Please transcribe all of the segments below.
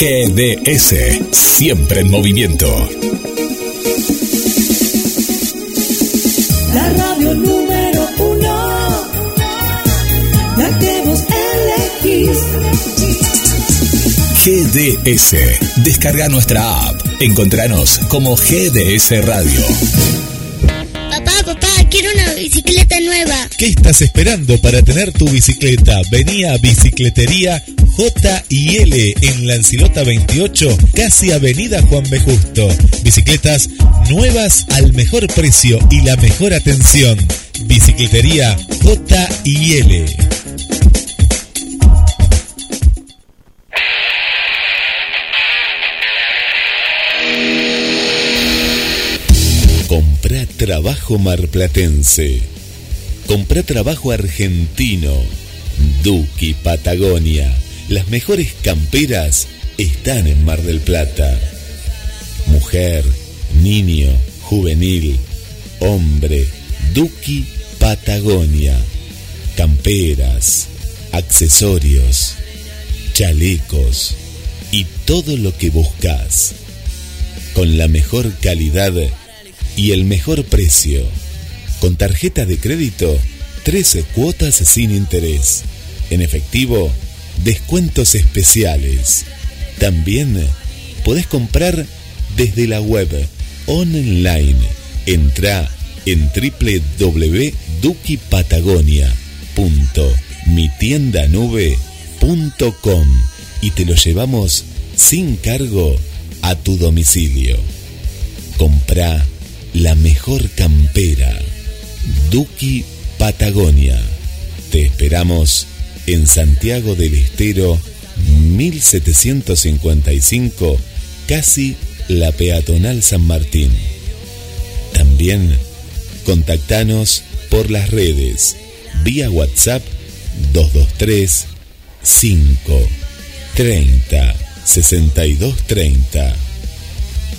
GDS, siempre en movimiento. La radio número uno, la que vos elegís. GDS, descarga nuestra app. Encontranos como GDS Radio. Papá, papá, quiero una bicicleta nueva. ¿Qué estás esperando para tener tu bicicleta? Vení a Bicicletería J y L en Lancilota 28, casi Avenida Juan B. Justo. Bicicletas nuevas al mejor precio y la mejor atención. Bicicletería J y L. Comprá trabajo marplatense. Comprá trabajo argentino. Duki Patagonia. Las mejores camperas están en Mar del Plata. Mujer, niño, juvenil, hombre. Duki Patagonia. Camperas, accesorios, chalecos y todo lo que buscas. Con la mejor calidad y el mejor precio. Con tarjeta de crédito, 13 cuotas sin interés. En efectivo, descuentos especiales. También podés comprar desde la web online. Entra en www.dukipatagonia.mitiendanube.com y te lo llevamos sin cargo a tu domicilio. Comprá la mejor campera. Duki Patagonia. Te esperamos en Santiago del Estero 1755, casi la peatonal San Martín. También contactanos por las redes vía WhatsApp 223 5 30 62 30.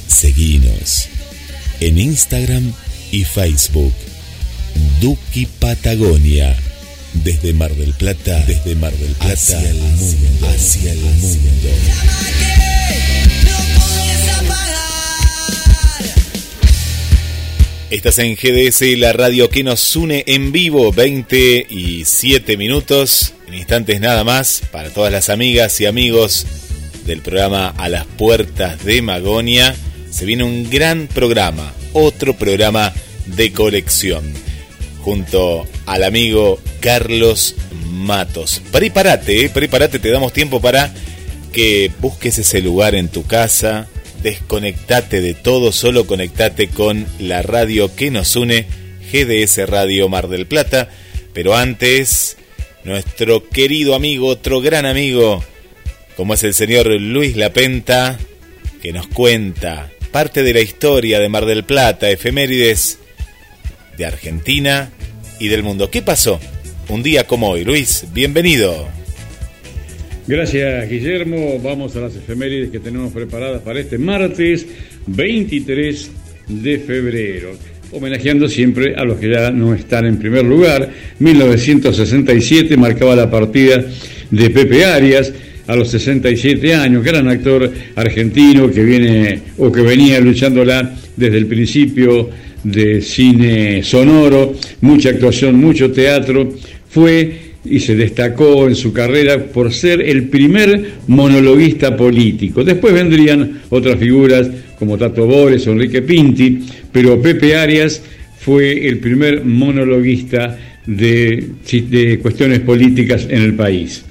Seguinos en Instagram y Facebook. Duki Patagonia. Desde Mar del Plata, desde Mar del Plata hacia el mundo, hacia el mundo. Estás en GDS, la radio que nos une en vivo, 20 y 7 minutos, en instantes nada más, para todas las amigas y amigos del programa A las Puertas de Magonia. Se viene un gran programa, otro programa de colección, junto al amigo Carlos Matos. Prepárate, eh, prepárate, te damos tiempo para que busques ese lugar en tu casa, desconectate de todo, solo conectate con la radio que nos une, GDS Radio Mar del Plata. Pero antes, nuestro querido amigo, otro gran amigo, como es el señor Luis Lapenta, que nos cuenta parte de la historia de Mar del Plata, efemérides de Argentina y del mundo. ¿Qué pasó? Un día como hoy. Luis, bienvenido. Gracias, Guillermo. Vamos a las efemérides que tenemos preparadas para este martes 23 de febrero. Homenajeando siempre a los que ya no están en primer lugar. 1967 marcaba la partida de Pepe Arias a los 67 años, gran actor argentino que viene o que venía luchándola desde el principio de cine sonoro, mucha actuación, mucho teatro, fue y se destacó en su carrera por ser el primer monologuista político. Después vendrían otras figuras como Tato Bores o Enrique Pinti, pero Pepe Arias fue el primer monologuista de, de cuestiones políticas en el país.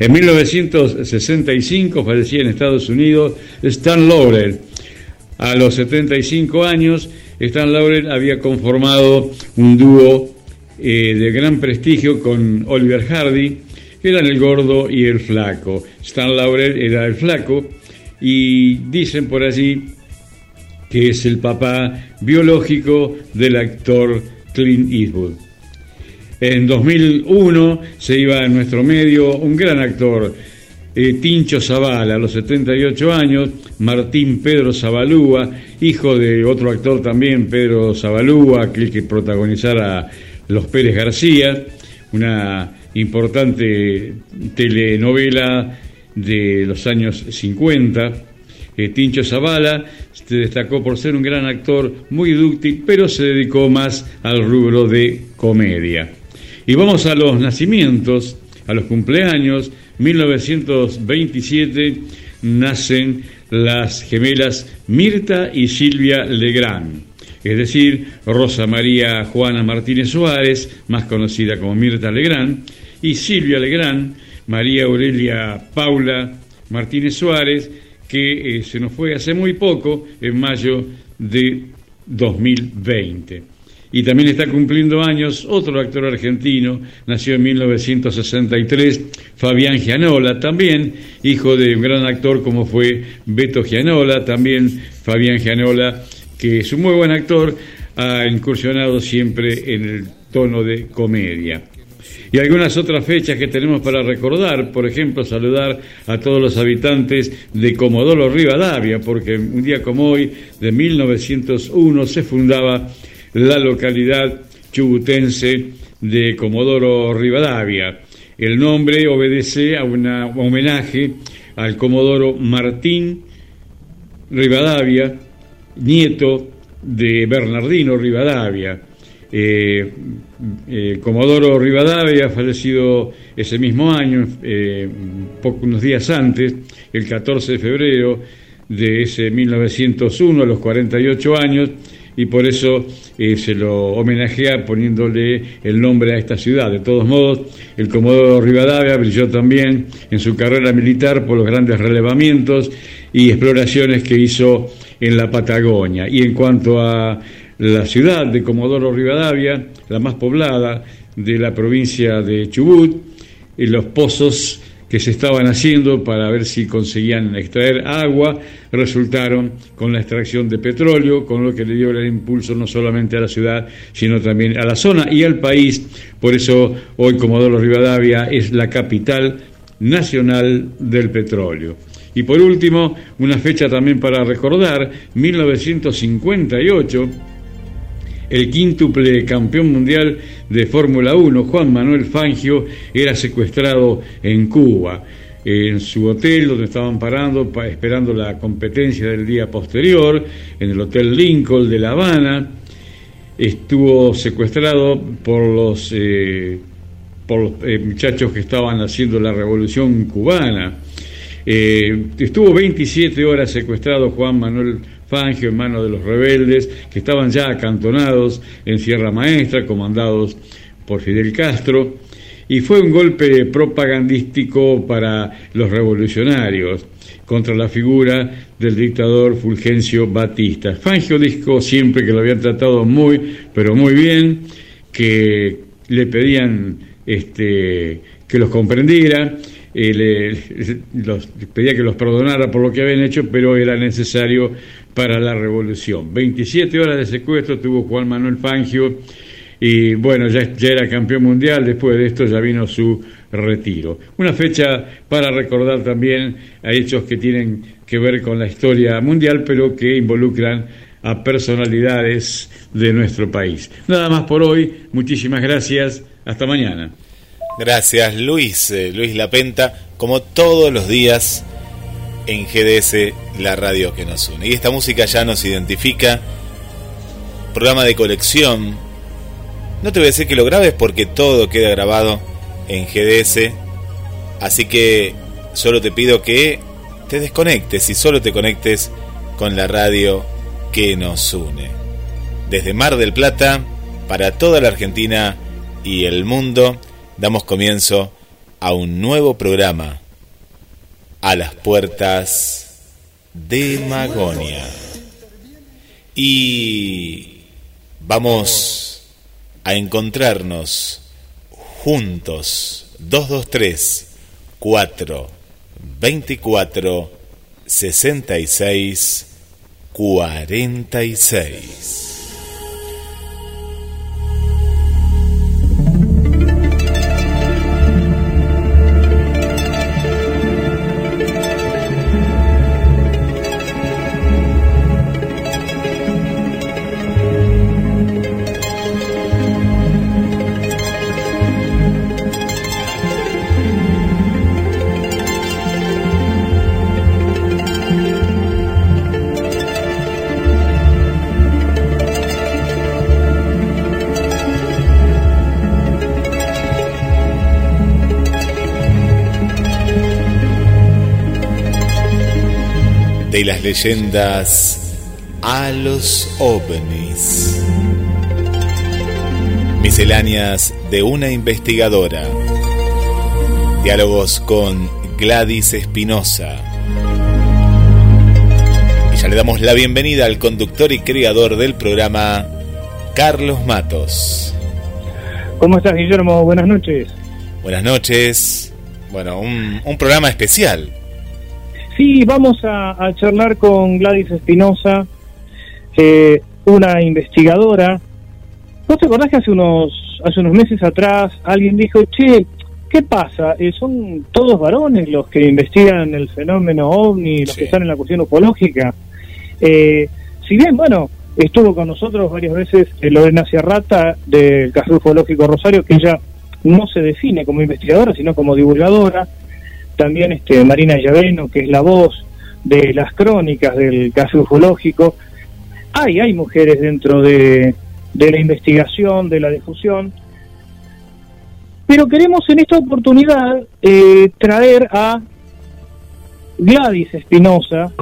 En 1965 fallecía en Estados Unidos Stan Laurel. A los 75 años, Stan Laurel había conformado un dúo eh, de gran prestigio con Oliver Hardy, eran el gordo y el flaco. Stan Laurel era el flaco y dicen por allí que es el papá biológico del actor Clint Eastwood. En 2001 se iba a nuestro medio un gran actor, eh, Tincho Zavala, a los 78 años, Martín Pedro Zabalúa, hijo de otro actor también, Pedro Zabalúa, aquel que protagonizara Los Pérez García, una importante telenovela de los años 50. Eh, Tincho Zavala se destacó por ser un gran actor, muy dúctil, pero se dedicó más al rubro de comedia. Y vamos a los nacimientos, a los cumpleaños. 1927 nacen las gemelas Mirta y Silvia Legrand, es decir, Rosa María Juana Martínez Suárez, más conocida como Mirta Legrand, y Silvia Legrand, María Aurelia Paula Martínez Suárez, que eh, se nos fue hace muy poco, en mayo de 2020. Y también está cumpliendo años otro actor argentino, nació en 1963, Fabián Gianola, también hijo de un gran actor como fue Beto Gianola, también Fabián Gianola, que es un muy buen actor, ha incursionado siempre en el tono de comedia. Y algunas otras fechas que tenemos para recordar, por ejemplo, saludar a todos los habitantes de Comodoro Rivadavia, porque un día como hoy, de 1901, se fundaba la localidad chubutense de Comodoro Rivadavia. El nombre obedece a un homenaje al Comodoro Martín Rivadavia, nieto de Bernardino Rivadavia. Eh, eh, Comodoro Rivadavia, fallecido ese mismo año, eh, unos días antes, el 14 de febrero de ese 1901, a los 48 años, y por eso eh, se lo homenajea poniéndole el nombre a esta ciudad. De todos modos, el Comodoro Rivadavia brilló también en su carrera militar por los grandes relevamientos y exploraciones que hizo en la Patagonia. Y en cuanto a la ciudad de Comodoro Rivadavia, la más poblada de la provincia de Chubut, en los pozos que se estaban haciendo para ver si conseguían extraer agua, resultaron con la extracción de petróleo, con lo que le dio el impulso no solamente a la ciudad, sino también a la zona y al país. Por eso hoy Comodoro Rivadavia es la capital nacional del petróleo. Y por último, una fecha también para recordar, 1958, el quíntuple campeón mundial de Fórmula 1, Juan Manuel Fangio, era secuestrado en Cuba, en su hotel donde estaban parando, esperando la competencia del día posterior, en el Hotel Lincoln de La Habana. Estuvo secuestrado por los, eh, por eh, muchachos que estaban haciendo la revolución cubana. Eh, estuvo 27 horas secuestrado Juan Manuel Fangio en manos de los rebeldes que estaban ya acantonados en Sierra Maestra, comandados por Fidel Castro, y fue un golpe propagandístico para los revolucionarios contra la figura del dictador Fulgencio Batista. Fangio dijo siempre que lo habían tratado muy, pero muy bien, que le pedían este, que los comprendiera, eh, le, pedía que los perdonara por lo que habían hecho, pero era necesario para la revolución. 27 horas de secuestro tuvo Juan Manuel Fangio y bueno, ya, era campeón mundial, después de esto ya vino su retiro. Una fecha para recordar también a hechos que tienen que ver con la historia mundial, pero que involucran a personalidades de nuestro país. Nada más por hoy, muchísimas gracias, hasta mañana. Gracias Luis, eh, Luis Lapenta, como todos los días en GDS, la radio que nos une. Y esta música ya nos identifica, programa de colección. No te voy a decir que lo grabes porque todo queda grabado en GDS, así que solo te pido que te desconectes y solo te conectes con la radio que nos une. Desde Mar del Plata, para toda la Argentina y el mundo, damos comienzo a un nuevo programa a las puertas de Magonia. Y vamos a encontrarnos juntos 223 4 24 66 46. De las leyendas a los ovnis. Misceláneas de una investigadora. Diálogos con Gladys Espinosa. Y ya le damos la bienvenida al conductor y creador del programa, Carlos Matos. ¿Cómo estás, Guillermo? Buenas noches. Buenas noches. Bueno, un, un programa especial. Sí, vamos a, charlar con Gladys Espinosa, eh, una investigadora. ¿Vos te acordás que hace unos, hace unos meses atrás alguien dijo, che, ¿qué pasa? Eh, ¿Son todos varones los que investigan el fenómeno ovni, los que están en la cuestión ufológica? Eh, si bien, bueno, estuvo con nosotros varias veces Lorena Sierrata del Café Ufológico Rosario, que ella no se define como investigadora, sino como divulgadora. También este, Marina Llaveno, que es la voz de las crónicas del caso ufológico. Hay, hay mujeres dentro de, de la investigación, de la difusión. Pero queremos en esta oportunidad eh, traer a Gladys Espinosa,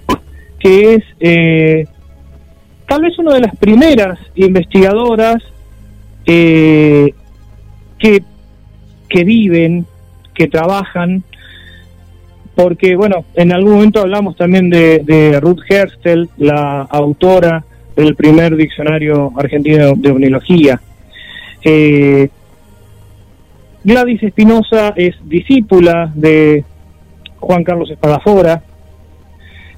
que es eh, tal vez una de las primeras investigadoras eh, que que viven, que trabajan, porque, bueno, en algún momento hablamos también de, Ruth Herstel, la autora del primer diccionario argentino de omnilogía. Eh, Gladys Espinosa es discípula de Juan Carlos Espadafora.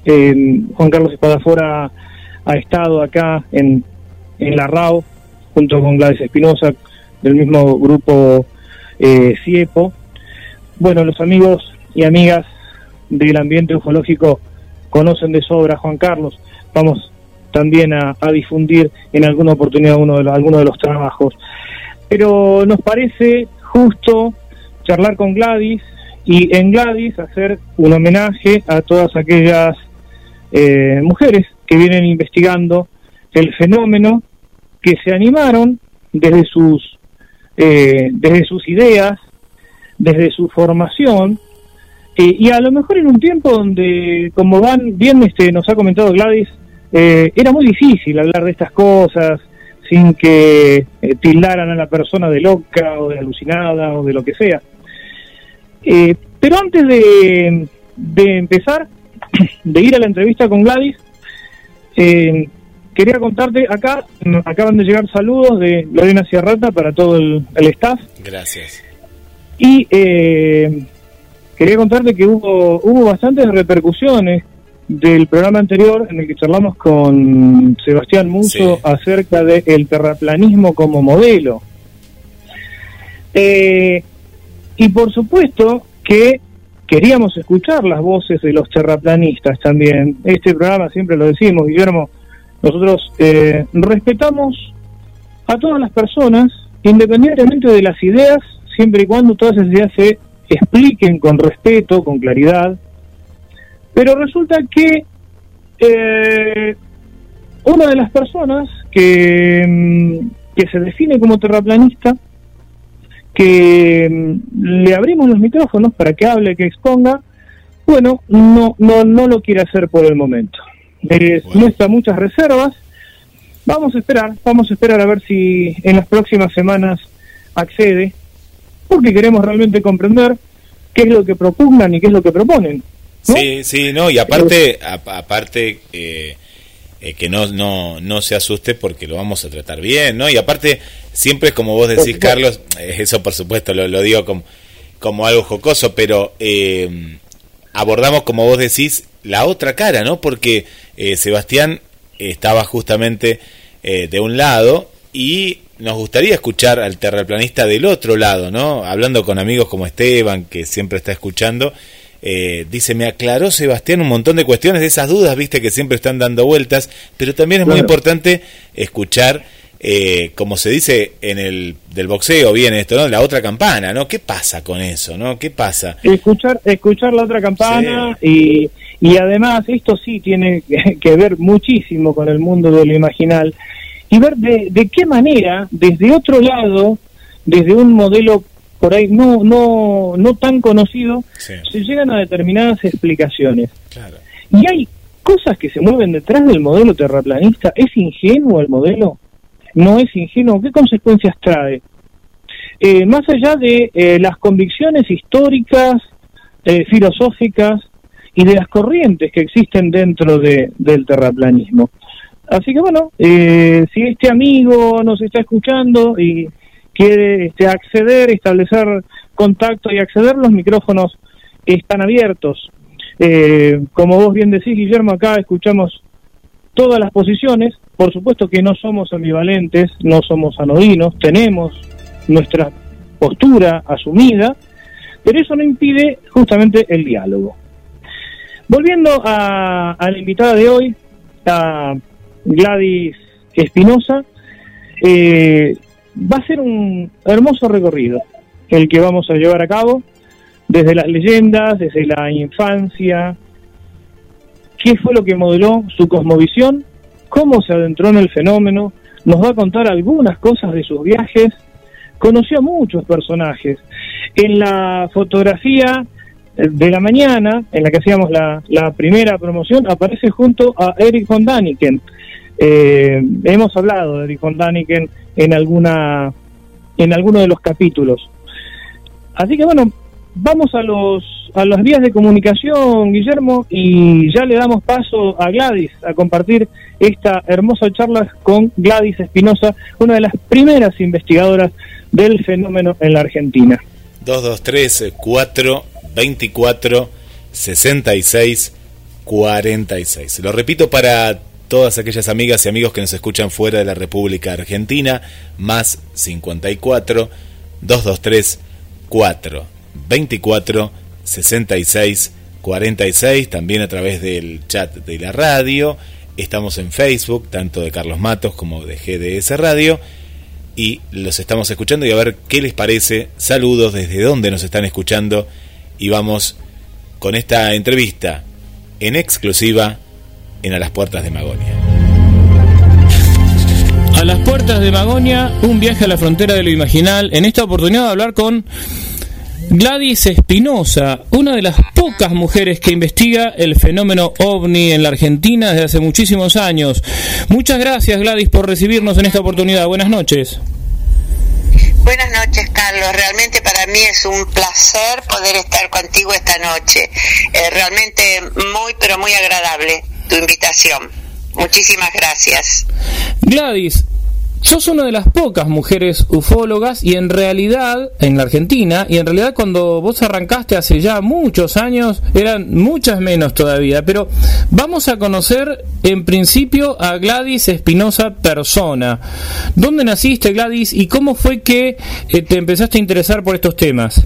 Eh, Juan Carlos Espadafora ha estado acá en, en la RAO junto con Gladys Espinosa, del mismo grupo eh, CIEPO. Bueno, los amigos y amigas del ambiente ufológico conocen de sobra Juan Carlos. Vamos también a, difundir en alguna oportunidad uno de alguno de los trabajos. Pero nos parece justo charlar con Gladys y en Gladys hacer un homenaje a todas aquellas eh, mujeres que vienen investigando el fenómeno, que se animaron desde sus eh, desde sus ideas, desde su formación, eh, y a lo mejor en un tiempo donde, como van bien este, nos ha comentado Gladys, eh, era muy difícil hablar de estas cosas sin que tildaran a la persona de loca o de alucinada o de lo que sea. pero antes de, de empezar, de ir a la entrevista con Gladys, quería contarte, acá acaban de llegar saludos de Lorena Sierrata para todo el, staff. Gracias. Y eh, quería contarte que hubo, hubo bastantes repercusiones del programa anterior en el que charlamos con Sebastián Muso acerca del terraplanismo como modelo. Eh, y por supuesto que queríamos escuchar las voces de los terraplanistas también. Este programa, siempre lo decimos, Guillermo, nosotros eh, respetamos a todas las personas, independientemente de las ideas, siempre y cuando todas esas ideas se expliquen con respeto, con claridad. Pero resulta que eh, una de las personas que, mm, que se define como terraplanista, que mm, le abrimos los micrófonos para que hable, que exponga, bueno, no, no, no lo quiere hacer por el momento eh, muestra muchas reservas. Vamos a esperar, vamos a esperar a ver si en las próximas semanas accede, porque queremos realmente comprender qué es lo que propugnan y qué es lo que proponen. Sí, sí, no, y aparte, aparte eh, eh, que no, no, no se asuste porque lo vamos a tratar bien, ¿no? Y aparte, siempre es como vos decís, Carlos, eh, eso por supuesto lo, lo digo como, como algo jocoso, pero abordamos, como vos decís, la otra cara, ¿no? Porque Sebastián estaba justamente de un lado y nos gustaría escuchar al terraplanista del otro lado, ¿no? Hablando con amigos como Esteban, que siempre está escuchando, eh, dice, me aclaró Sebastián un montón de cuestiones de esas dudas, viste, que siempre están dando vueltas, pero también es muy importante escuchar, como se dice en el del boxeo, bien esto, ¿no? La otra campana, ¿no? ¿Qué pasa con eso, ¿no? ¿Qué pasa? Escuchar, escuchar la otra campana y y además esto sí tiene que ver muchísimo con el mundo de lo imaginal y ver de, de qué manera desde otro lado, desde un modelo por ahí no no no tan conocido, se llegan a determinadas explicaciones. Y hay cosas que se mueven detrás del modelo terraplanista, ¿es ingenuo el modelo? ¿No es ingenuo? ¿Qué consecuencias trae? Eh, más allá de eh, las convicciones históricas, eh, filosóficas y de las corrientes que existen dentro de, del terraplanismo. Así que bueno, si este amigo nos está escuchando y quiere este, acceder, establecer contacto y acceder, los micrófonos están abiertos. como vos bien decís, Guillermo, acá escuchamos todas las posiciones. Por supuesto que no somos ambivalentes, no somos anodinos, tenemos nuestra postura asumida, pero eso no impide justamente el diálogo. Volviendo a, la invitada de hoy, a Gladys Espinosa, eh, va a ser un hermoso recorrido el que vamos a llevar a cabo, desde las leyendas, desde la infancia, qué fue lo que modeló su cosmovisión, cómo se adentró en el fenómeno, nos va a contar algunas cosas de sus viajes, conoció a muchos personajes. En la fotografía de la mañana, en la que hacíamos la, primera promoción, aparece junto a Eric von Daniken. Eh, hemos hablado de Eric von en alguna en alguno de los capítulos. Así que bueno, vamos a los a las vías de comunicación, Guillermo, y ya le damos paso a Gladys a compartir esta hermosa charla con Gladys Espinosa, una de las primeras investigadoras del fenómeno en la Argentina. 223 4 24 66 46. Lo repito para todas aquellas amigas y amigos que nos escuchan fuera de la República Argentina, más 54 223 4 24 66 46, también a través del chat de la radio. Estamos en Facebook, tanto de Carlos Matos como de GDS Radio y los estamos escuchando y a ver qué les parece. Saludos desde dónde nos están escuchando y vamos con esta entrevista en exclusiva en A las Puertas de Magonia. A las Puertas de Magonia, un viaje a la frontera de lo imaginal. En esta oportunidad de hablar con Gladys Espinosa, una de las pocas mujeres que investiga el fenómeno ovni en la Argentina desde hace muchísimos años. Muchas gracias Gladys por recibirnos en esta oportunidad. Buenas noches. Buenas noches, Carlos. Realmente para mí es un placer poder estar contigo esta noche. Eh, realmente muy, pero muy agradable tu invitación. Muchísimas gracias. Gladys, sos una de las pocas mujeres ufólogas y en realidad, en la Argentina, y en realidad cuando vos arrancaste hace ya muchos años, eran muchas menos todavía, pero vamos a conocer en principio a Gladys Espinosa persona. ¿Dónde naciste Gladys y cómo fue que eh, te empezaste a interesar por estos temas?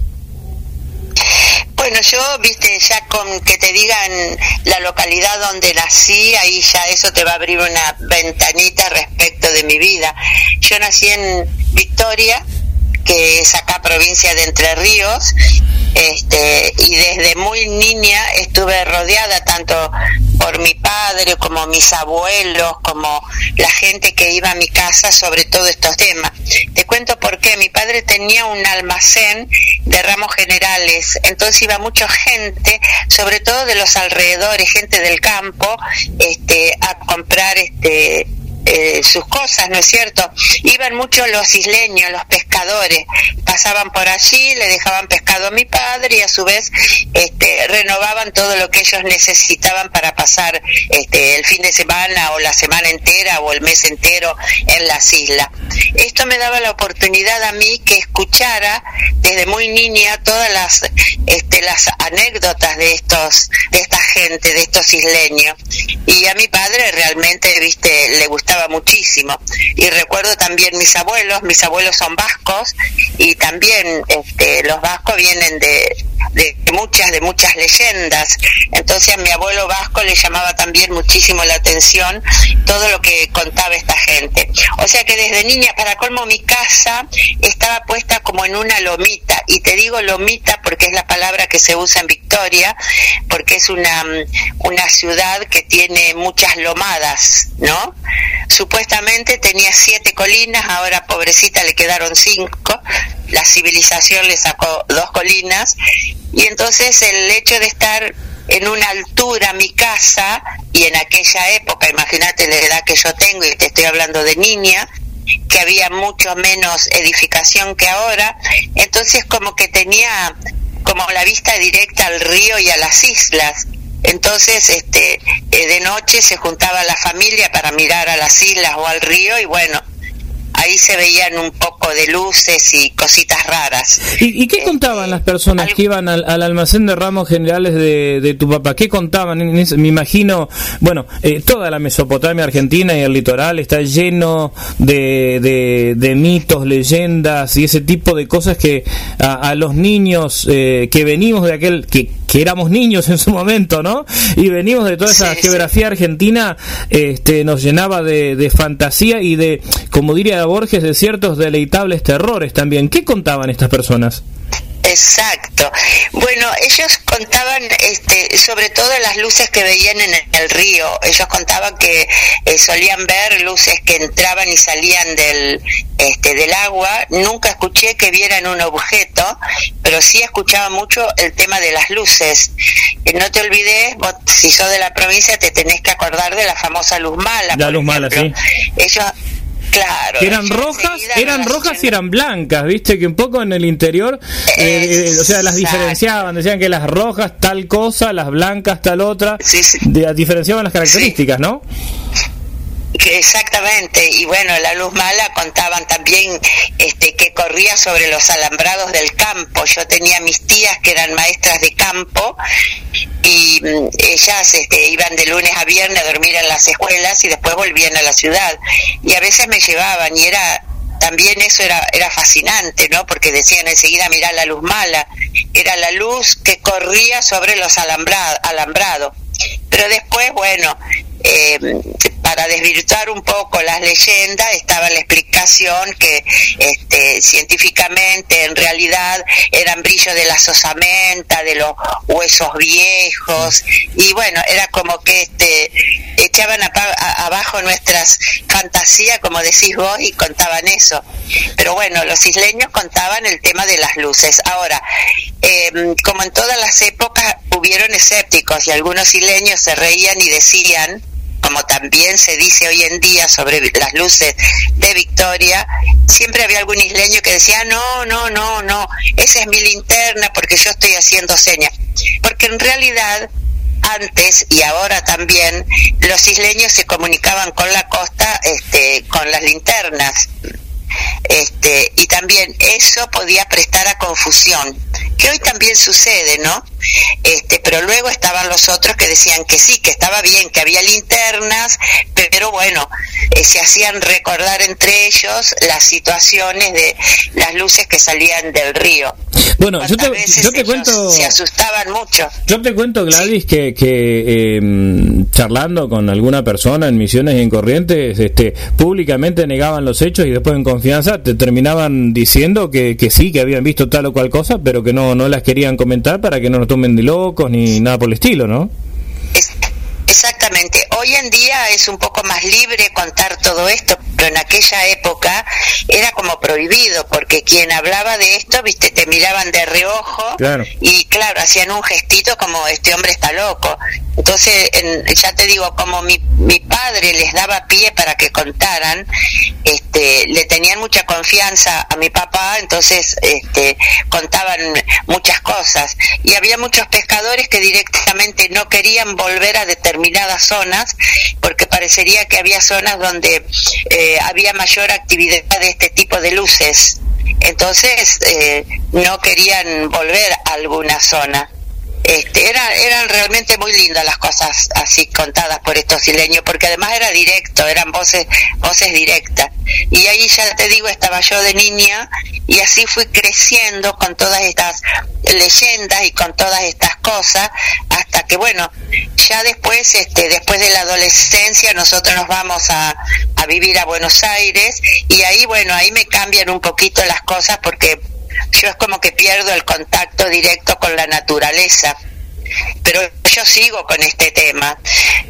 Bueno, yo, viste, ya con que te digan la localidad donde nací, ahí ya eso te va a abrir una ventanita respecto de mi vida. Yo nací en Victoria, que es acá provincia de Entre Ríos, este, y desde muy niña estuve rodeada tanto por mi padre como mis abuelos, como la gente que iba a mi casa sobre todo estos temas. Te cuento por qué. Mi padre tenía un almacén de ramos generales, entonces iba mucha gente, sobre todo de los alrededores, gente del campo, este, a comprar este eh, sus cosas, ¿no es cierto? Iban muchos los isleños, los pescadores, pasaban por allí, le dejaban pescado a mi padre y a su vez este, renovaban todo lo que ellos necesitaban para pasar este, el fin de semana o la semana entera o el mes entero en las islas. Esto me daba la oportunidad a mí que escuchara desde muy niña todas las, este, las anécdotas de estos, de esta gente, de estos isleños. Y a mi padre realmente, viste, le gustaba muchísimo. Y recuerdo también mis abuelos, mis abuelos son vascos y también este, los vascos vienen de, de muchas, de muchas leyendas. Entonces a mi abuelo vasco le llamaba también muchísimo la atención todo lo que contaba esta gente. O sea que desde niña, para colmo, mi casa estaba puesta como en una lomita. Y te digo lomita porque es la palabra que se usa en Victoria, porque es una, una ciudad que tiene muchas lomadas, ¿no? Supuestamente tenía siete colinas, ahora pobrecita le quedaron cinco. La civilización le sacó dos colinas y entonces el hecho de estar en una altura mi casa y en aquella época, imagínate la edad que yo tengo y te estoy hablando de niña, que había mucho menos edificación que ahora, entonces como que tenía como la vista directa al río y a las islas. Entonces, este, eh, de noche se juntaba la familia para mirar a las islas o al río y bueno, ahí se veían un poco de luces y cositas raras. ¿Y, qué contaban las personas que iban al, almacén de ramos generales de, tu papá? ¿Qué contaban? Me imagino, bueno, eh, toda la Mesopotamia argentina y el litoral está lleno de, de, mitos, leyendas y ese tipo de cosas que a, los niños eh, que venimos de aquel, que, que éramos niños en su momento, ¿no? Y venimos de toda esa geografía argentina, este, nos llenaba de, de fantasía y de, como diría Borges, de ciertos deleitables terrores también. ¿Qué contaban estas personas? Exacto. Bueno, ellos contaban este, sobre todo las luces que veían en el río. Ellos contaban que eh, solían ver luces que entraban y salían del, este, del agua. Nunca escuché que vieran un objeto, pero sí escuchaba mucho el tema de las luces. Y no te olvides, vos, si sos de la provincia, te tenés que acordar de la famosa luz mala. La luz mala, sí. Ellos Claro. eran rojas, eran rojas y eran blancas, viste que un poco en el interior, eh, eh, o sea, las diferenciaban, decían que las rojas tal cosa, las blancas tal otra, diferenciaban las características, ¿no? Exactamente, y bueno, la luz mala contaban también este, que corría sobre los alambrados del campo. Yo tenía mis tías que eran maestras de campo y mm, ellas este, iban de lunes a viernes a dormir en las escuelas y después volvían a la ciudad. Y a veces me llevaban y era también eso era, era fascinante, ¿no? Porque decían enseguida, mirá la luz mala. Era la luz que corría sobre los alambrados. Pero después, bueno, eh, para desvirtuar un poco las leyendas estaba la explicación que este, científicamente en realidad eran brillos de las osamenta, de los huesos viejos y bueno, era como que este, echaban abajo nuestras fantasías, como decís vos, y contaban eso. Pero bueno, los isleños contaban el tema de las luces. Ahora, em, como en todas las épocas hubieron escépticos y algunos isleños se reían y decían como también se dice hoy en día sobre las luces de Victoria, siempre había algún isleño que decía, no, no, no, no, esa es mi linterna porque yo estoy haciendo señas. Porque en realidad antes y ahora también los isleños se comunicaban con la costa este, con las linternas este, y también eso podía prestar a confusión, que hoy también sucede, ¿no? Este, pero luego estaban los otros que decían que sí, que estaba bien, que había linternas, pero bueno, eh, se hacían recordar entre ellos las situaciones de las luces que salían del río. Bueno, yo te, yo te cuento. Se asustaban mucho. Yo te cuento, Gladys, que, que em, charlando con alguna persona en Misiones y en Corrientes, este, públicamente negaban los hechos y después en confianza te terminaban diciendo que, que sí, que habían visto tal o cual cosa, pero que no, no las querían comentar para que no nos tomen de locos ni nada por el estilo, ¿no? Exactamente. Hoy en día es un poco más libre contar todo esto, pero en aquella época era como prohibido, porque quien hablaba de esto, viste, te miraban de reojo y claro, hacían un gestito como este hombre está loco. Entonces, ya te digo, como mi, mi padre les daba pie para que contaran, este, le tenían mucha confianza a mi papá, entonces este, contaban muchas cosas. Y había muchos pescadores que directamente no querían volver a determinadas zonas, porque parecería que había zonas donde eh, había mayor actividad de este tipo de luces. Entonces, eh, no querían volver a alguna zona. Este, eran, eran realmente muy lindas las cosas así contadas por estos isleños, porque además era directo, eran voces, voces directas. Y ahí ya te digo, estaba yo de niña y así fui creciendo con todas estas leyendas y con todas estas cosas, hasta que bueno, ya después, este, después de la adolescencia, nosotros nos vamos a, a vivir a Buenos Aires y ahí bueno, ahí me cambian un poquito las cosas porque yo es como que pierdo el contacto directo con la naturaleza. Pero yo sigo con este tema.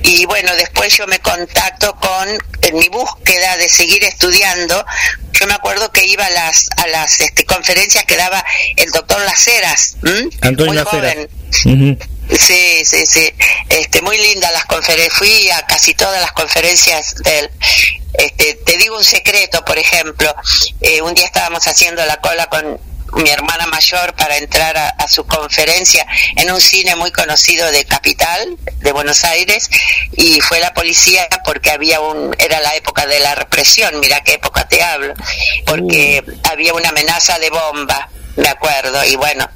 Y bueno, después yo me contacto con, en mi búsqueda de seguir estudiando, yo me acuerdo que iba a las, a las este, conferencias que daba el doctor Laceras, Antonio muy joven. Sí, sí, sí. Este, muy linda las conferencias. Fui a casi todas las conferencias del. Este, te digo un secreto, por ejemplo. Eh, un día estábamos haciendo la cola con mi hermana mayor para entrar a, su conferencia en un cine muy conocido de Capital, de Buenos Aires, y fue la policía porque había un, era la época de la represión, mira qué época te hablo, porque había una amenaza de bomba, me acuerdo, y bueno,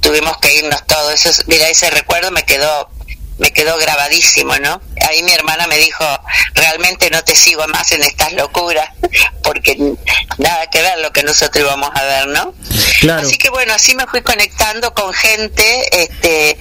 tuvimos que irnos todos, eso, mira, ese recuerdo me quedó me quedó grabadísimo, ¿no? Ahí mi hermana me dijo, realmente no te sigo más en estas locuras, porque nada que ver lo que nosotros íbamos a ver, ¿no? Así que bueno, así me fui conectando con gente este,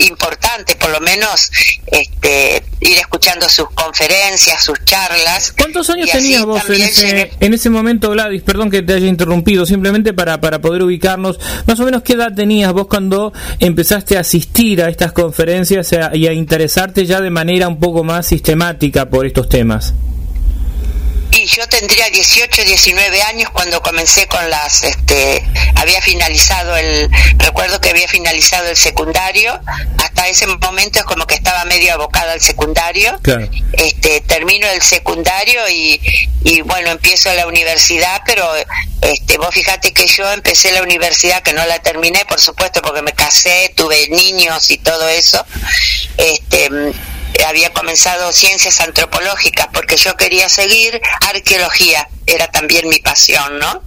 importante, por lo menos este, ir escuchando sus conferencias, sus charlas. ¿Cuántos años tenías vos en ese, en ese, momento, Gladys? Perdón que te haya interrumpido, simplemente para, para poder ubicarnos. Más o menos, ¿qué edad tenías vos cuando empezaste a asistir a estas conferencias y a interesarte ya de manera un poco más sistemática por estos temas? Y yo tendría 18, 19 años cuando comencé con las, este, había finalizado el, recuerdo que había finalizado el secundario, hasta ese momento es como que estaba medio abocada al secundario, este, termino el secundario y, y bueno, empiezo la universidad, pero este, vos fíjate que yo empecé la universidad, que no la terminé, por supuesto, porque me casé, tuve niños y todo eso, este, había comenzado ciencias antropológicas porque yo quería seguir arqueología, era también mi pasión, ¿no?